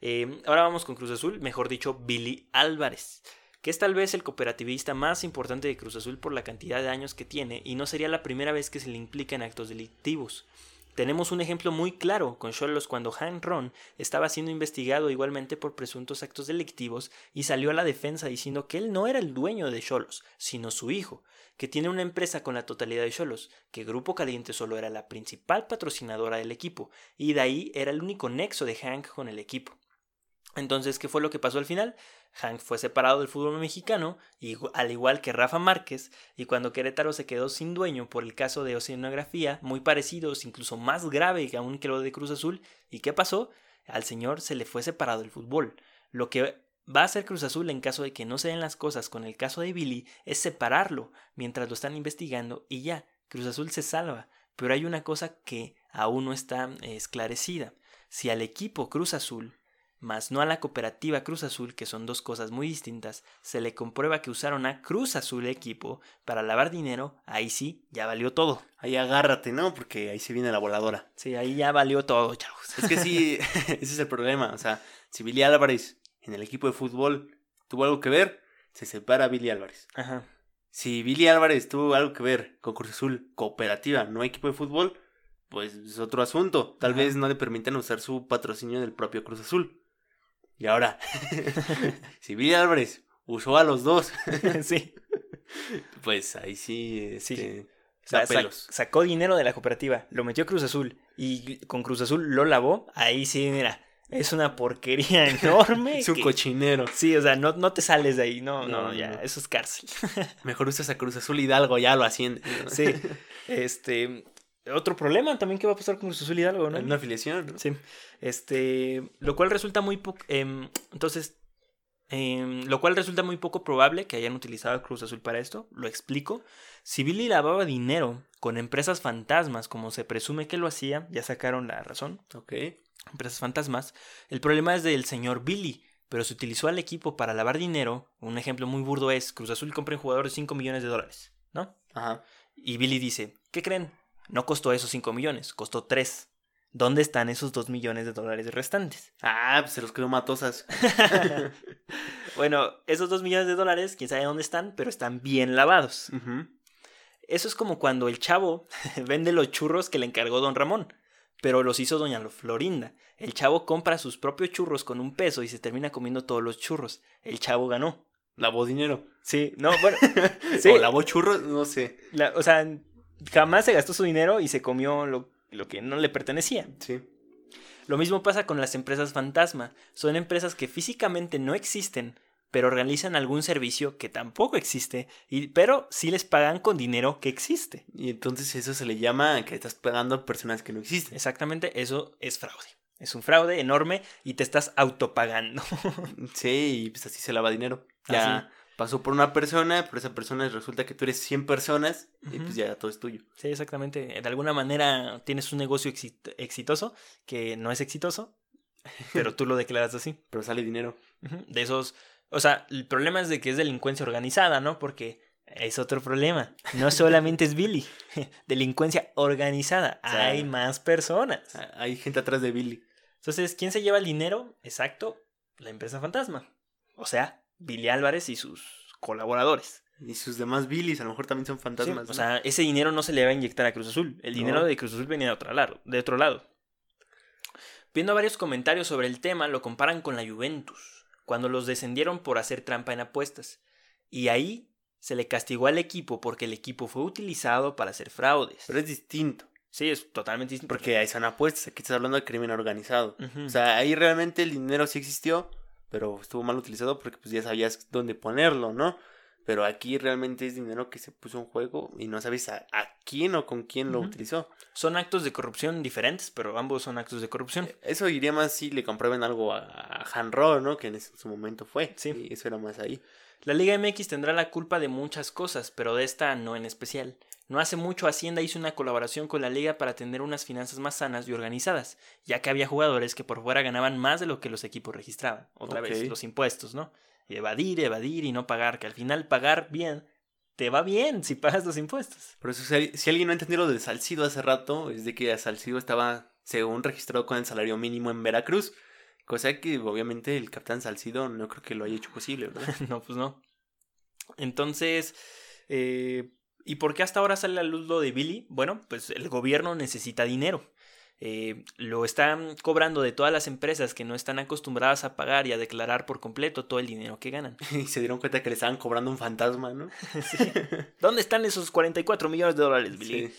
Eh, ahora vamos con Cruz Azul, mejor dicho, Billy Álvarez. Que es tal vez el cooperativista más importante de Cruz Azul por la cantidad de años que tiene y no sería la primera vez que se le implica en actos delictivos. Tenemos un ejemplo muy claro con Cholos cuando Han Ron estaba siendo investigado igualmente por presuntos actos delictivos y salió a la defensa diciendo que él no era el dueño de Cholos, sino su hijo, que tiene una empresa con la totalidad de Cholos, que Grupo Caliente solo era la principal patrocinadora del equipo, y de ahí era el único nexo de Hank con el equipo. Entonces, ¿qué fue lo que pasó al final? Hank fue separado del fútbol mexicano, igu- al igual que Rafa Márquez, y cuando Querétaro se quedó sin dueño por el caso de oceanografía, muy parecidos, incluso más grave que aún que lo de Cruz Azul, ¿y qué pasó? Al señor se le fue separado el fútbol. Lo que va a hacer Cruz Azul en caso de que no se den las cosas con el caso de Billy es separarlo mientras lo están investigando y ya, Cruz Azul se salva. Pero hay una cosa que aún no está eh, esclarecida. Si al equipo Cruz Azul más no a la cooperativa Cruz Azul, que son dos cosas muy distintas, se le comprueba que usaron a Cruz Azul equipo para lavar dinero, ahí sí, ya valió todo. Ahí agárrate, ¿no? Porque ahí se viene la voladora. Sí, ahí ya valió todo, chavos. Es que sí, ese es el problema. O sea, si Billy Álvarez en el equipo de fútbol tuvo algo que ver, se separa Billy Álvarez. Ajá. Si Billy Álvarez tuvo algo que ver con Cruz Azul, cooperativa, no equipo de fútbol, pues es otro asunto. Tal Ajá. vez no le permitan usar su patrocinio del propio Cruz Azul. Y ahora, si Billy Álvarez usó a los dos, sí. pues ahí sí, este, O sea, sacó dinero de la cooperativa, lo metió Cruz Azul y con Cruz Azul lo lavó. Ahí sí, mira, es una porquería enorme. Es un que- cochinero. Sí, o sea, no, no te sales de ahí, no, no, No, ya, no. eso es cárcel. Mejor usas a Cruz Azul Hidalgo, ya lo asciende. Sí, este, otro problema también que va a pasar con Cruz Azul Hidalgo, ¿no? Una afiliación, ¿no? Sí, este, lo cual resulta muy poco, entonces, em, lo cual resulta muy poco probable que hayan utilizado a Cruz Azul para esto, lo explico. Si Billy lavaba dinero con empresas fantasmas, como se presume que lo hacía, ya sacaron la razón, Ok. Empresas fantasmas, el problema es del señor Billy, pero se utilizó al equipo para lavar dinero, un ejemplo muy burdo es, Cruz Azul compra un jugador de 5 millones de dólares, ¿no? Ajá. Y Billy dice, ¿qué creen? No costó esos 5 millones, costó 3. ¿Dónde están esos 2 millones de dólares restantes? Ah, pues se los quedó matosas. bueno, esos 2 millones de dólares, quién sabe dónde están, pero están bien lavados. Eso es como cuando el chavo vende los churros que le encargó don Ramón, pero los hizo doña Florinda. El chavo compra sus propios churros con un peso y se termina comiendo todos los churros. El chavo ganó. Lavó dinero. Sí, no, bueno. sí, O lavó churros, no sé. la- o sea, jamás se gastó su dinero y se comió lo, lo que no le pertenecía. Sí. Lo mismo pasa con las empresas fantasma. Son empresas que físicamente no existen, pero realizan algún servicio que tampoco existe, y, pero sí les pagan con dinero que existe. Y entonces eso se le llama que estás pagando a personas que no existen. Exactamente, eso es fraude. Es un fraude enorme y te estás autopagando. Sí, y pues así se lava dinero. Ya Así. pasó por una persona, pero esa persona resulta que tú eres 100 personas y pues ya todo es tuyo. sí, exactamente. De alguna manera tienes un negocio exit- exitoso que no es exitoso, pero tú lo declaras así. Pero sale dinero. De esos, o sea, el problema es de que es delincuencia organizada, ¿no? Porque es otro problema. No solamente es Billy, delincuencia organizada. O sea, Hay más personas. Hay gente atrás de Billy. Entonces, ¿quién se lleva el dinero? Exacto, la empresa fantasma. O sea, Billy Álvarez y sus colaboradores. Y sus demás Billys a lo mejor también son Sí, fantasmas. o ¿no? sea, ese dinero no se le va a inyectar a Cruz Azul. El No. dinero de Cruz Azul venía de otro lado. De otro lado. Viendo varios comentarios sobre el tema, lo comparan con la Juventus. Cuando los descendieron por hacer trampa en apuestas. Y ahí se le castigó al equipo porque el equipo fue utilizado para hacer fraudes. Pero es distinto. Sí, es totalmente distinto. Porque ahí son apuestas, aquí estás hablando de crimen organizado. Ujú. O sea, ahí realmente el dinero sí existió, pero estuvo mal utilizado porque pues ya sabías dónde ponerlo, ¿no? Pero aquí realmente es dinero que se puso en juego y no sabes a, a quién o con quién lo utilizó. Son actos de corrupción diferentes, pero ambos son actos de corrupción. Eso iría más si le comprueben algo a, a Hanro, ¿no? Que en ese- su momento fue. Sí. Y eso era más ahí. La Liga MX tendrá la culpa de muchas cosas, pero de esta no en especial. No hace mucho Hacienda hizo una colaboración con la liga para tener unas finanzas más sanas y organizadas, ya que había jugadores que por fuera ganaban más de lo que los equipos registraban. Otra vez, los impuestos, ¿no? Evadir, evadir y no pagar, que al final pagar bien te va bien si pagas los impuestos. Por eso, si, si alguien no entendió lo de Salcido hace rato, es de que Salcido estaba, según registrado con el salario mínimo en Veracruz. Cosa que obviamente el capitán Salcido no creo que lo haya hecho posible, ¿verdad? no, pues no. Entonces, eh, ¿y por qué hasta ahora sale a la luz lo de Billy? Bueno, pues el gobierno necesita dinero. Eh, lo están cobrando de todas las empresas que no están acostumbradas a pagar y a declarar por completo todo el dinero que ganan. y se dieron cuenta que le estaban cobrando un fantasma, ¿no? ¿Dónde están esos 44 millones de dólares, Billy? Sí.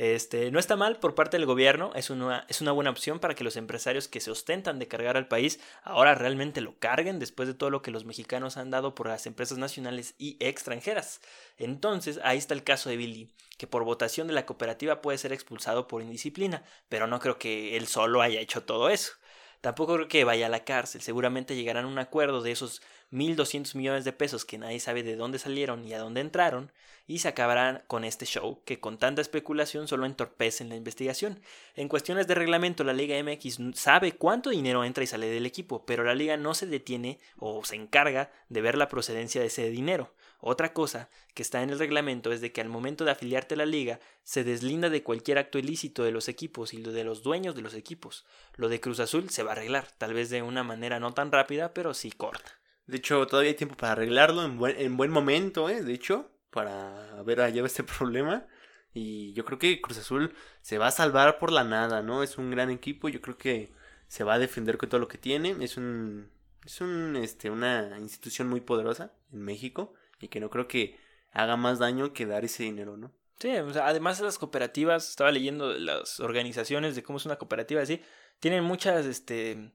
Este, no está mal por parte del gobierno, es una, es una buena opción para que los empresarios que se ostentan de cargar al país ahora realmente lo carguen después de todo lo que los mexicanos han dado por las empresas nacionales y extranjeras. Entonces, ahí está el caso de Billy, que por votación de la cooperativa puede ser expulsado por indisciplina, pero no creo que él solo haya hecho todo eso. Tampoco creo que vaya a la cárcel, seguramente llegarán a un acuerdo de esos 1.200 millones de pesos que nadie sabe de dónde salieron y a dónde entraron, y se acabarán con este show que con tanta especulación solo entorpecen la investigación. En cuestiones de reglamento, la Liga MX sabe cuánto dinero entra y sale del equipo, pero la liga no se detiene o se encarga de ver la procedencia de ese dinero. Otra cosa que está en el reglamento es de que al momento de afiliarte a la liga se deslinda de cualquier acto ilícito de los equipos y de los dueños de los equipos. Lo de Cruz Azul se va a arreglar, tal vez de una manera no tan rápida, pero sí corta. De hecho, todavía hay tiempo para arreglarlo en buen, en buen momento, ¿eh? De hecho, para ver allá este problema. Y yo creo que Cruz Azul se va a salvar por la nada, ¿no? Es un gran equipo, yo creo que se va a defender con todo lo que tiene. Es un es un este una institución muy poderosa en México y que no creo que haga más daño que dar ese dinero, ¿no? Sí, o sea, además las cooperativas, estaba leyendo las organizaciones de cómo es una cooperativa así, tienen muchas, este,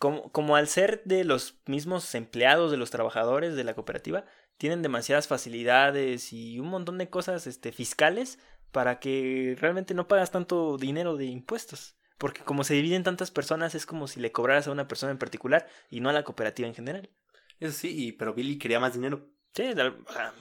como, como al ser de los mismos empleados de los trabajadores de la cooperativa, tienen demasiadas facilidades y un montón de cosas, este, fiscales para que realmente no pagas tanto dinero de impuestos. Porque como se dividen tantas personas, es como si le cobraras a una persona en particular y no a la cooperativa en general. Eso sí, y, pero Billy quería más dinero. Sí, de-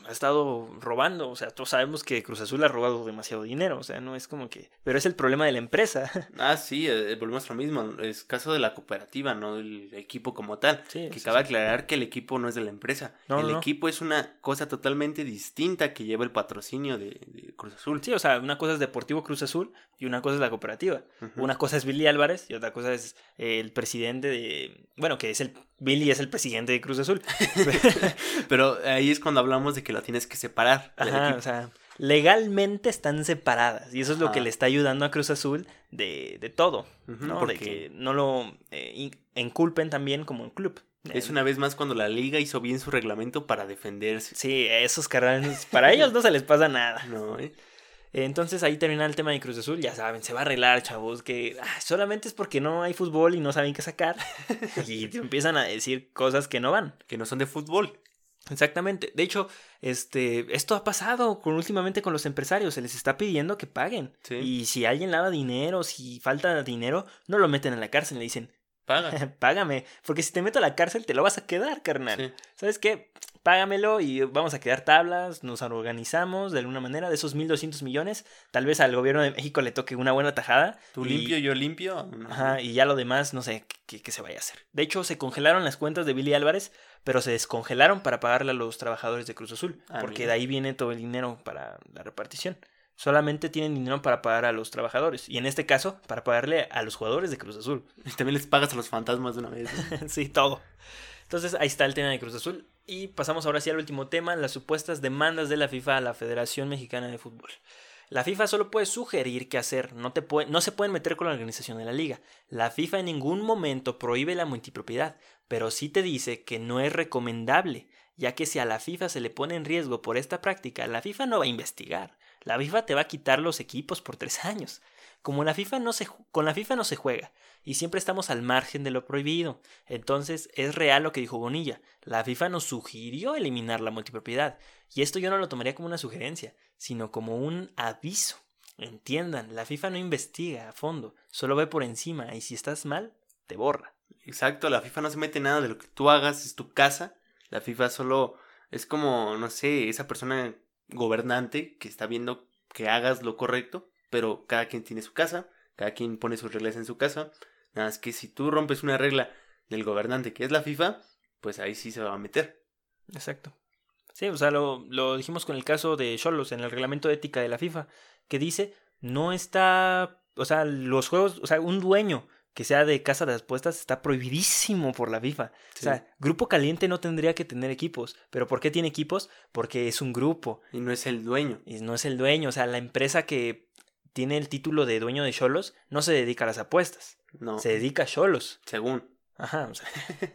ha estado robando, o sea, todos sabemos que Cruz Azul ha robado demasiado dinero, o sea, no es como que... Pero es el problema de la empresa. Ah, sí, eh, volvemos a lo mismo. Es caso de la cooperativa, no del equipo como tal. Sí, que sí, cabe sí. aclarar que el equipo no es de la empresa. No, el no, equipo es una cosa totalmente distinta que lleva el patrocinio de, de Cruz Azul. Sí, o sea, una cosa es Deportivo Cruz Azul y una cosa es la cooperativa. Una cosa es Billy Álvarez y otra cosa es eh, el presidente de... Bueno, que es el... Billy es el presidente de Cruz Azul. Pero ahí es cuando hablamos de que lo tienes que separar. Ajá, o sea, legalmente están separadas y eso es lo que le está ayudando a Cruz Azul de, de todo, ¿no? porque De que no lo eh, enculpen también como un club. es una vez más cuando la liga hizo bien su reglamento para defenderse. Sí, esos carnales, para ellos no se les pasa nada. No, ¿eh? Entonces ahí termina el tema de Cruz Azul, ya saben, se va a arreglar, chavos, que ah, solamente es porque no hay fútbol y no saben qué sacar. y te empiezan a decir cosas que no van. Que no son de fútbol. Exactamente. De hecho, este, esto ha pasado con, últimamente con los empresarios, se les está pidiendo que paguen. Sí. Y si alguien lava dinero, si falta dinero, no lo meten a la cárcel, le dicen, Paga. págame, porque si te meto a la cárcel te lo vas a quedar, carnal. Sí. ¿Sabes qué? Págamelo y vamos a quedar tablas, nos organizamos de alguna manera de esos 1.200 millones. Tal vez al gobierno de México le toque una buena tajada. Tú y- limpio, yo limpio. Ajá, y ya lo demás, no sé qué, qué se vaya a hacer. De hecho, se congelaron las cuentas de Billy Álvarez, pero se descongelaron para pagarle a los trabajadores de Cruz Azul, Ah, porque mira. de ahí viene todo el dinero para la repartición. Solamente tienen dinero para pagar a los trabajadores, y en este caso, para pagarle a los jugadores de Cruz Azul. Y también les pagas a los fantasmas de una vez. ¿no? sí, todo. Entonces ahí está el tema de Cruz Azul. Y pasamos ahora sí al último tema, las supuestas demandas de la FIFA a la Federación Mexicana de Fútbol. La FIFA solo puede sugerir qué hacer, no, te puede, no se pueden meter con la organización de la liga. La FIFA en ningún momento prohíbe la multipropiedad, pero sí te dice que no es recomendable, ya que si a la FIFA se le pone en riesgo por esta práctica, la FIFA no va a investigar. La FIFA te va a quitar los equipos por tres años. Como la FIFA no se, con la FIFA no se juega y siempre estamos al margen de lo prohibido. Entonces es real lo que dijo Bonilla. La FIFA nos sugirió eliminar la multipropiedad. Y esto yo no lo tomaría como una sugerencia, sino como un aviso. Entiendan, la FIFA no investiga a fondo, solo ve por encima y si estás mal, te borra. Exacto, la FIFA no se mete nada de lo que tú hagas, es tu casa. La FIFA solo es como, no sé, esa persona gobernante que está viendo que hagas lo correcto pero cada quien tiene su casa, cada quien pone sus reglas en su casa. Nada más que si tú rompes una regla del gobernante que es la FIFA, pues ahí sí se va a meter. Exacto. Sí, o sea, lo, lo dijimos con el caso de Cholos en el reglamento de ética de la FIFA, que dice, no está, o sea, los juegos, o sea, un dueño que sea de casa de apuestas está prohibidísimo por la FIFA. O sea, Grupo Caliente no tendría que tener equipos. ¿Pero por qué tiene equipos? Porque es un grupo. Y no es el dueño. Y no es el dueño. O sea, la empresa que tiene el título de dueño de Cholos, no se dedica a las apuestas. No. Se dedica a Cholos. Según. Ajá. O sea,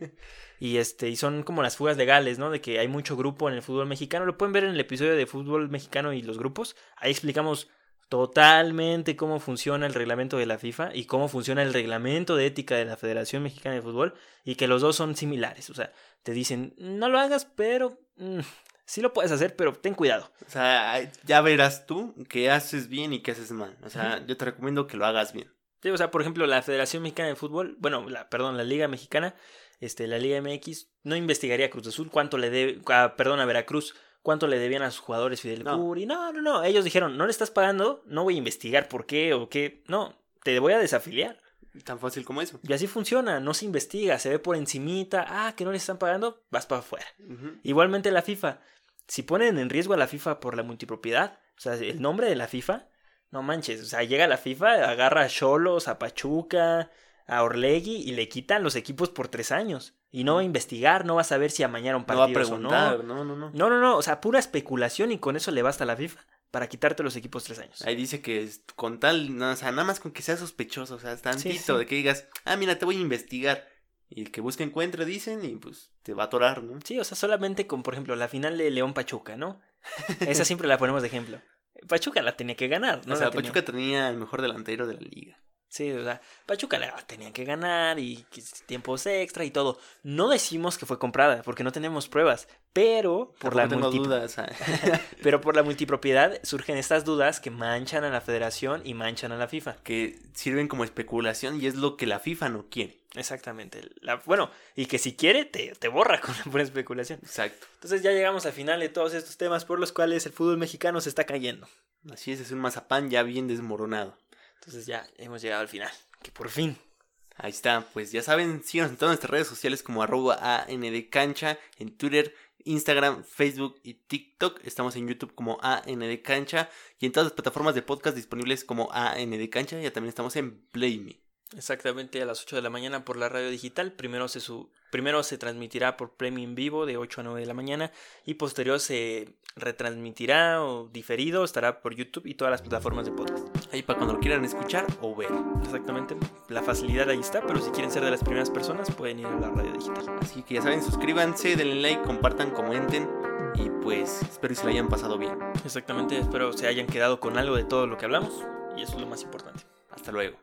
y este, y son como las fugas legales, ¿no? De que hay mucho grupo en el fútbol mexicano. Lo pueden ver en el episodio de fútbol mexicano y los grupos. Ahí explicamos totalmente cómo funciona el reglamento de la FIFA y cómo funciona el reglamento de ética de la Federación Mexicana de Fútbol y que los dos son similares. O sea, te dicen, no lo hagas, pero mm, sí lo puedes hacer, pero ten cuidado. O sea, ya verás tú qué haces bien y qué haces mal. O sea, yo te recomiendo que lo hagas bien. Sí, o sea, por ejemplo, la Federación Mexicana de Fútbol, bueno, la, perdón, la Liga Mexicana, este, la Liga MX, no investigaría a Cruz Azul cuánto le debe, ah, perdón, a Veracruz, cuánto le debían a sus jugadores Fidel no. Curi. No, no, no. Ellos dijeron, no le estás pagando, no voy a investigar por qué o qué. No, te voy a desafiliar. Tan fácil como eso. Y así funciona, no se investiga, se ve por encimita, ah, que no le están pagando, vas para afuera. Igualmente la FIFA, si ponen en riesgo a la FIFA por la multipropiedad, o sea, el nombre de la FIFA, no manches, o sea, llega la FIFA, agarra a Cholos, a Pachuca, a Orlegui y le quitan los equipos por tres años. Y no va a investigar, no va a saber si amañaron partidos no va a preguntar, no. No, no, no. No, no, no, o sea, pura especulación y con eso le basta a la FIFA para quitarte los equipos tres años. Ahí dice que con tal, o sea, nada más con que sea sospechoso, o sea, tantito, de que digas, ah, mira, te voy a investigar. Y el que busca encuentra, dicen, y pues te va a atorar, ¿no? Sí, o sea, solamente con, por ejemplo, la final de León Pachuca, ¿no? Esa siempre la ponemos de ejemplo. Pachuca la tenía que ganar, ¿no? O sea, Pachuca tenía el mejor delantero de la liga. Sí, o sea, Pachuca la tenía que ganar y tiempos extra y todo. No decimos que fue comprada porque no tenemos pruebas, pero por la dudas. Ah. pero por la multipropiedad surgen estas dudas que manchan a la Federación y manchan a la FIFA, que sirven como especulación y es lo que la FIFA no quiere. Exactamente. La, bueno, y que si quiere te, te borra con la buena especulación. Exacto. Entonces ya llegamos al final de todos estos temas por los cuales el fútbol mexicano se está cayendo. Así es, es un mazapán ya bien desmoronado. Entonces ya hemos llegado al final. Que por fin. Ahí está, pues ya saben, síganos en todas nuestras redes sociales como arroba Cancha, en Twitter, Instagram, Facebook y TikTok. Estamos en YouTube como Cancha y en todas las plataformas de podcast disponibles como Cancha. Ya también estamos en Play Exactamente a las 8 de la mañana por la radio digital. Primero se, su, primero se transmitirá por premio en vivo de 8 a 9 de la mañana y posterior se retransmitirá o diferido, estará por YouTube y todas las plataformas de podcast. Ahí para cuando lo quieran escuchar o ver. Exactamente. La facilidad ahí está, pero si quieren ser de las primeras personas pueden ir a la radio digital. Así que ya saben, suscríbanse, denle like, compartan, comenten y pues espero que se lo hayan pasado bien. Exactamente, espero se hayan quedado con algo de todo lo que hablamos y eso es lo más importante. Hasta luego.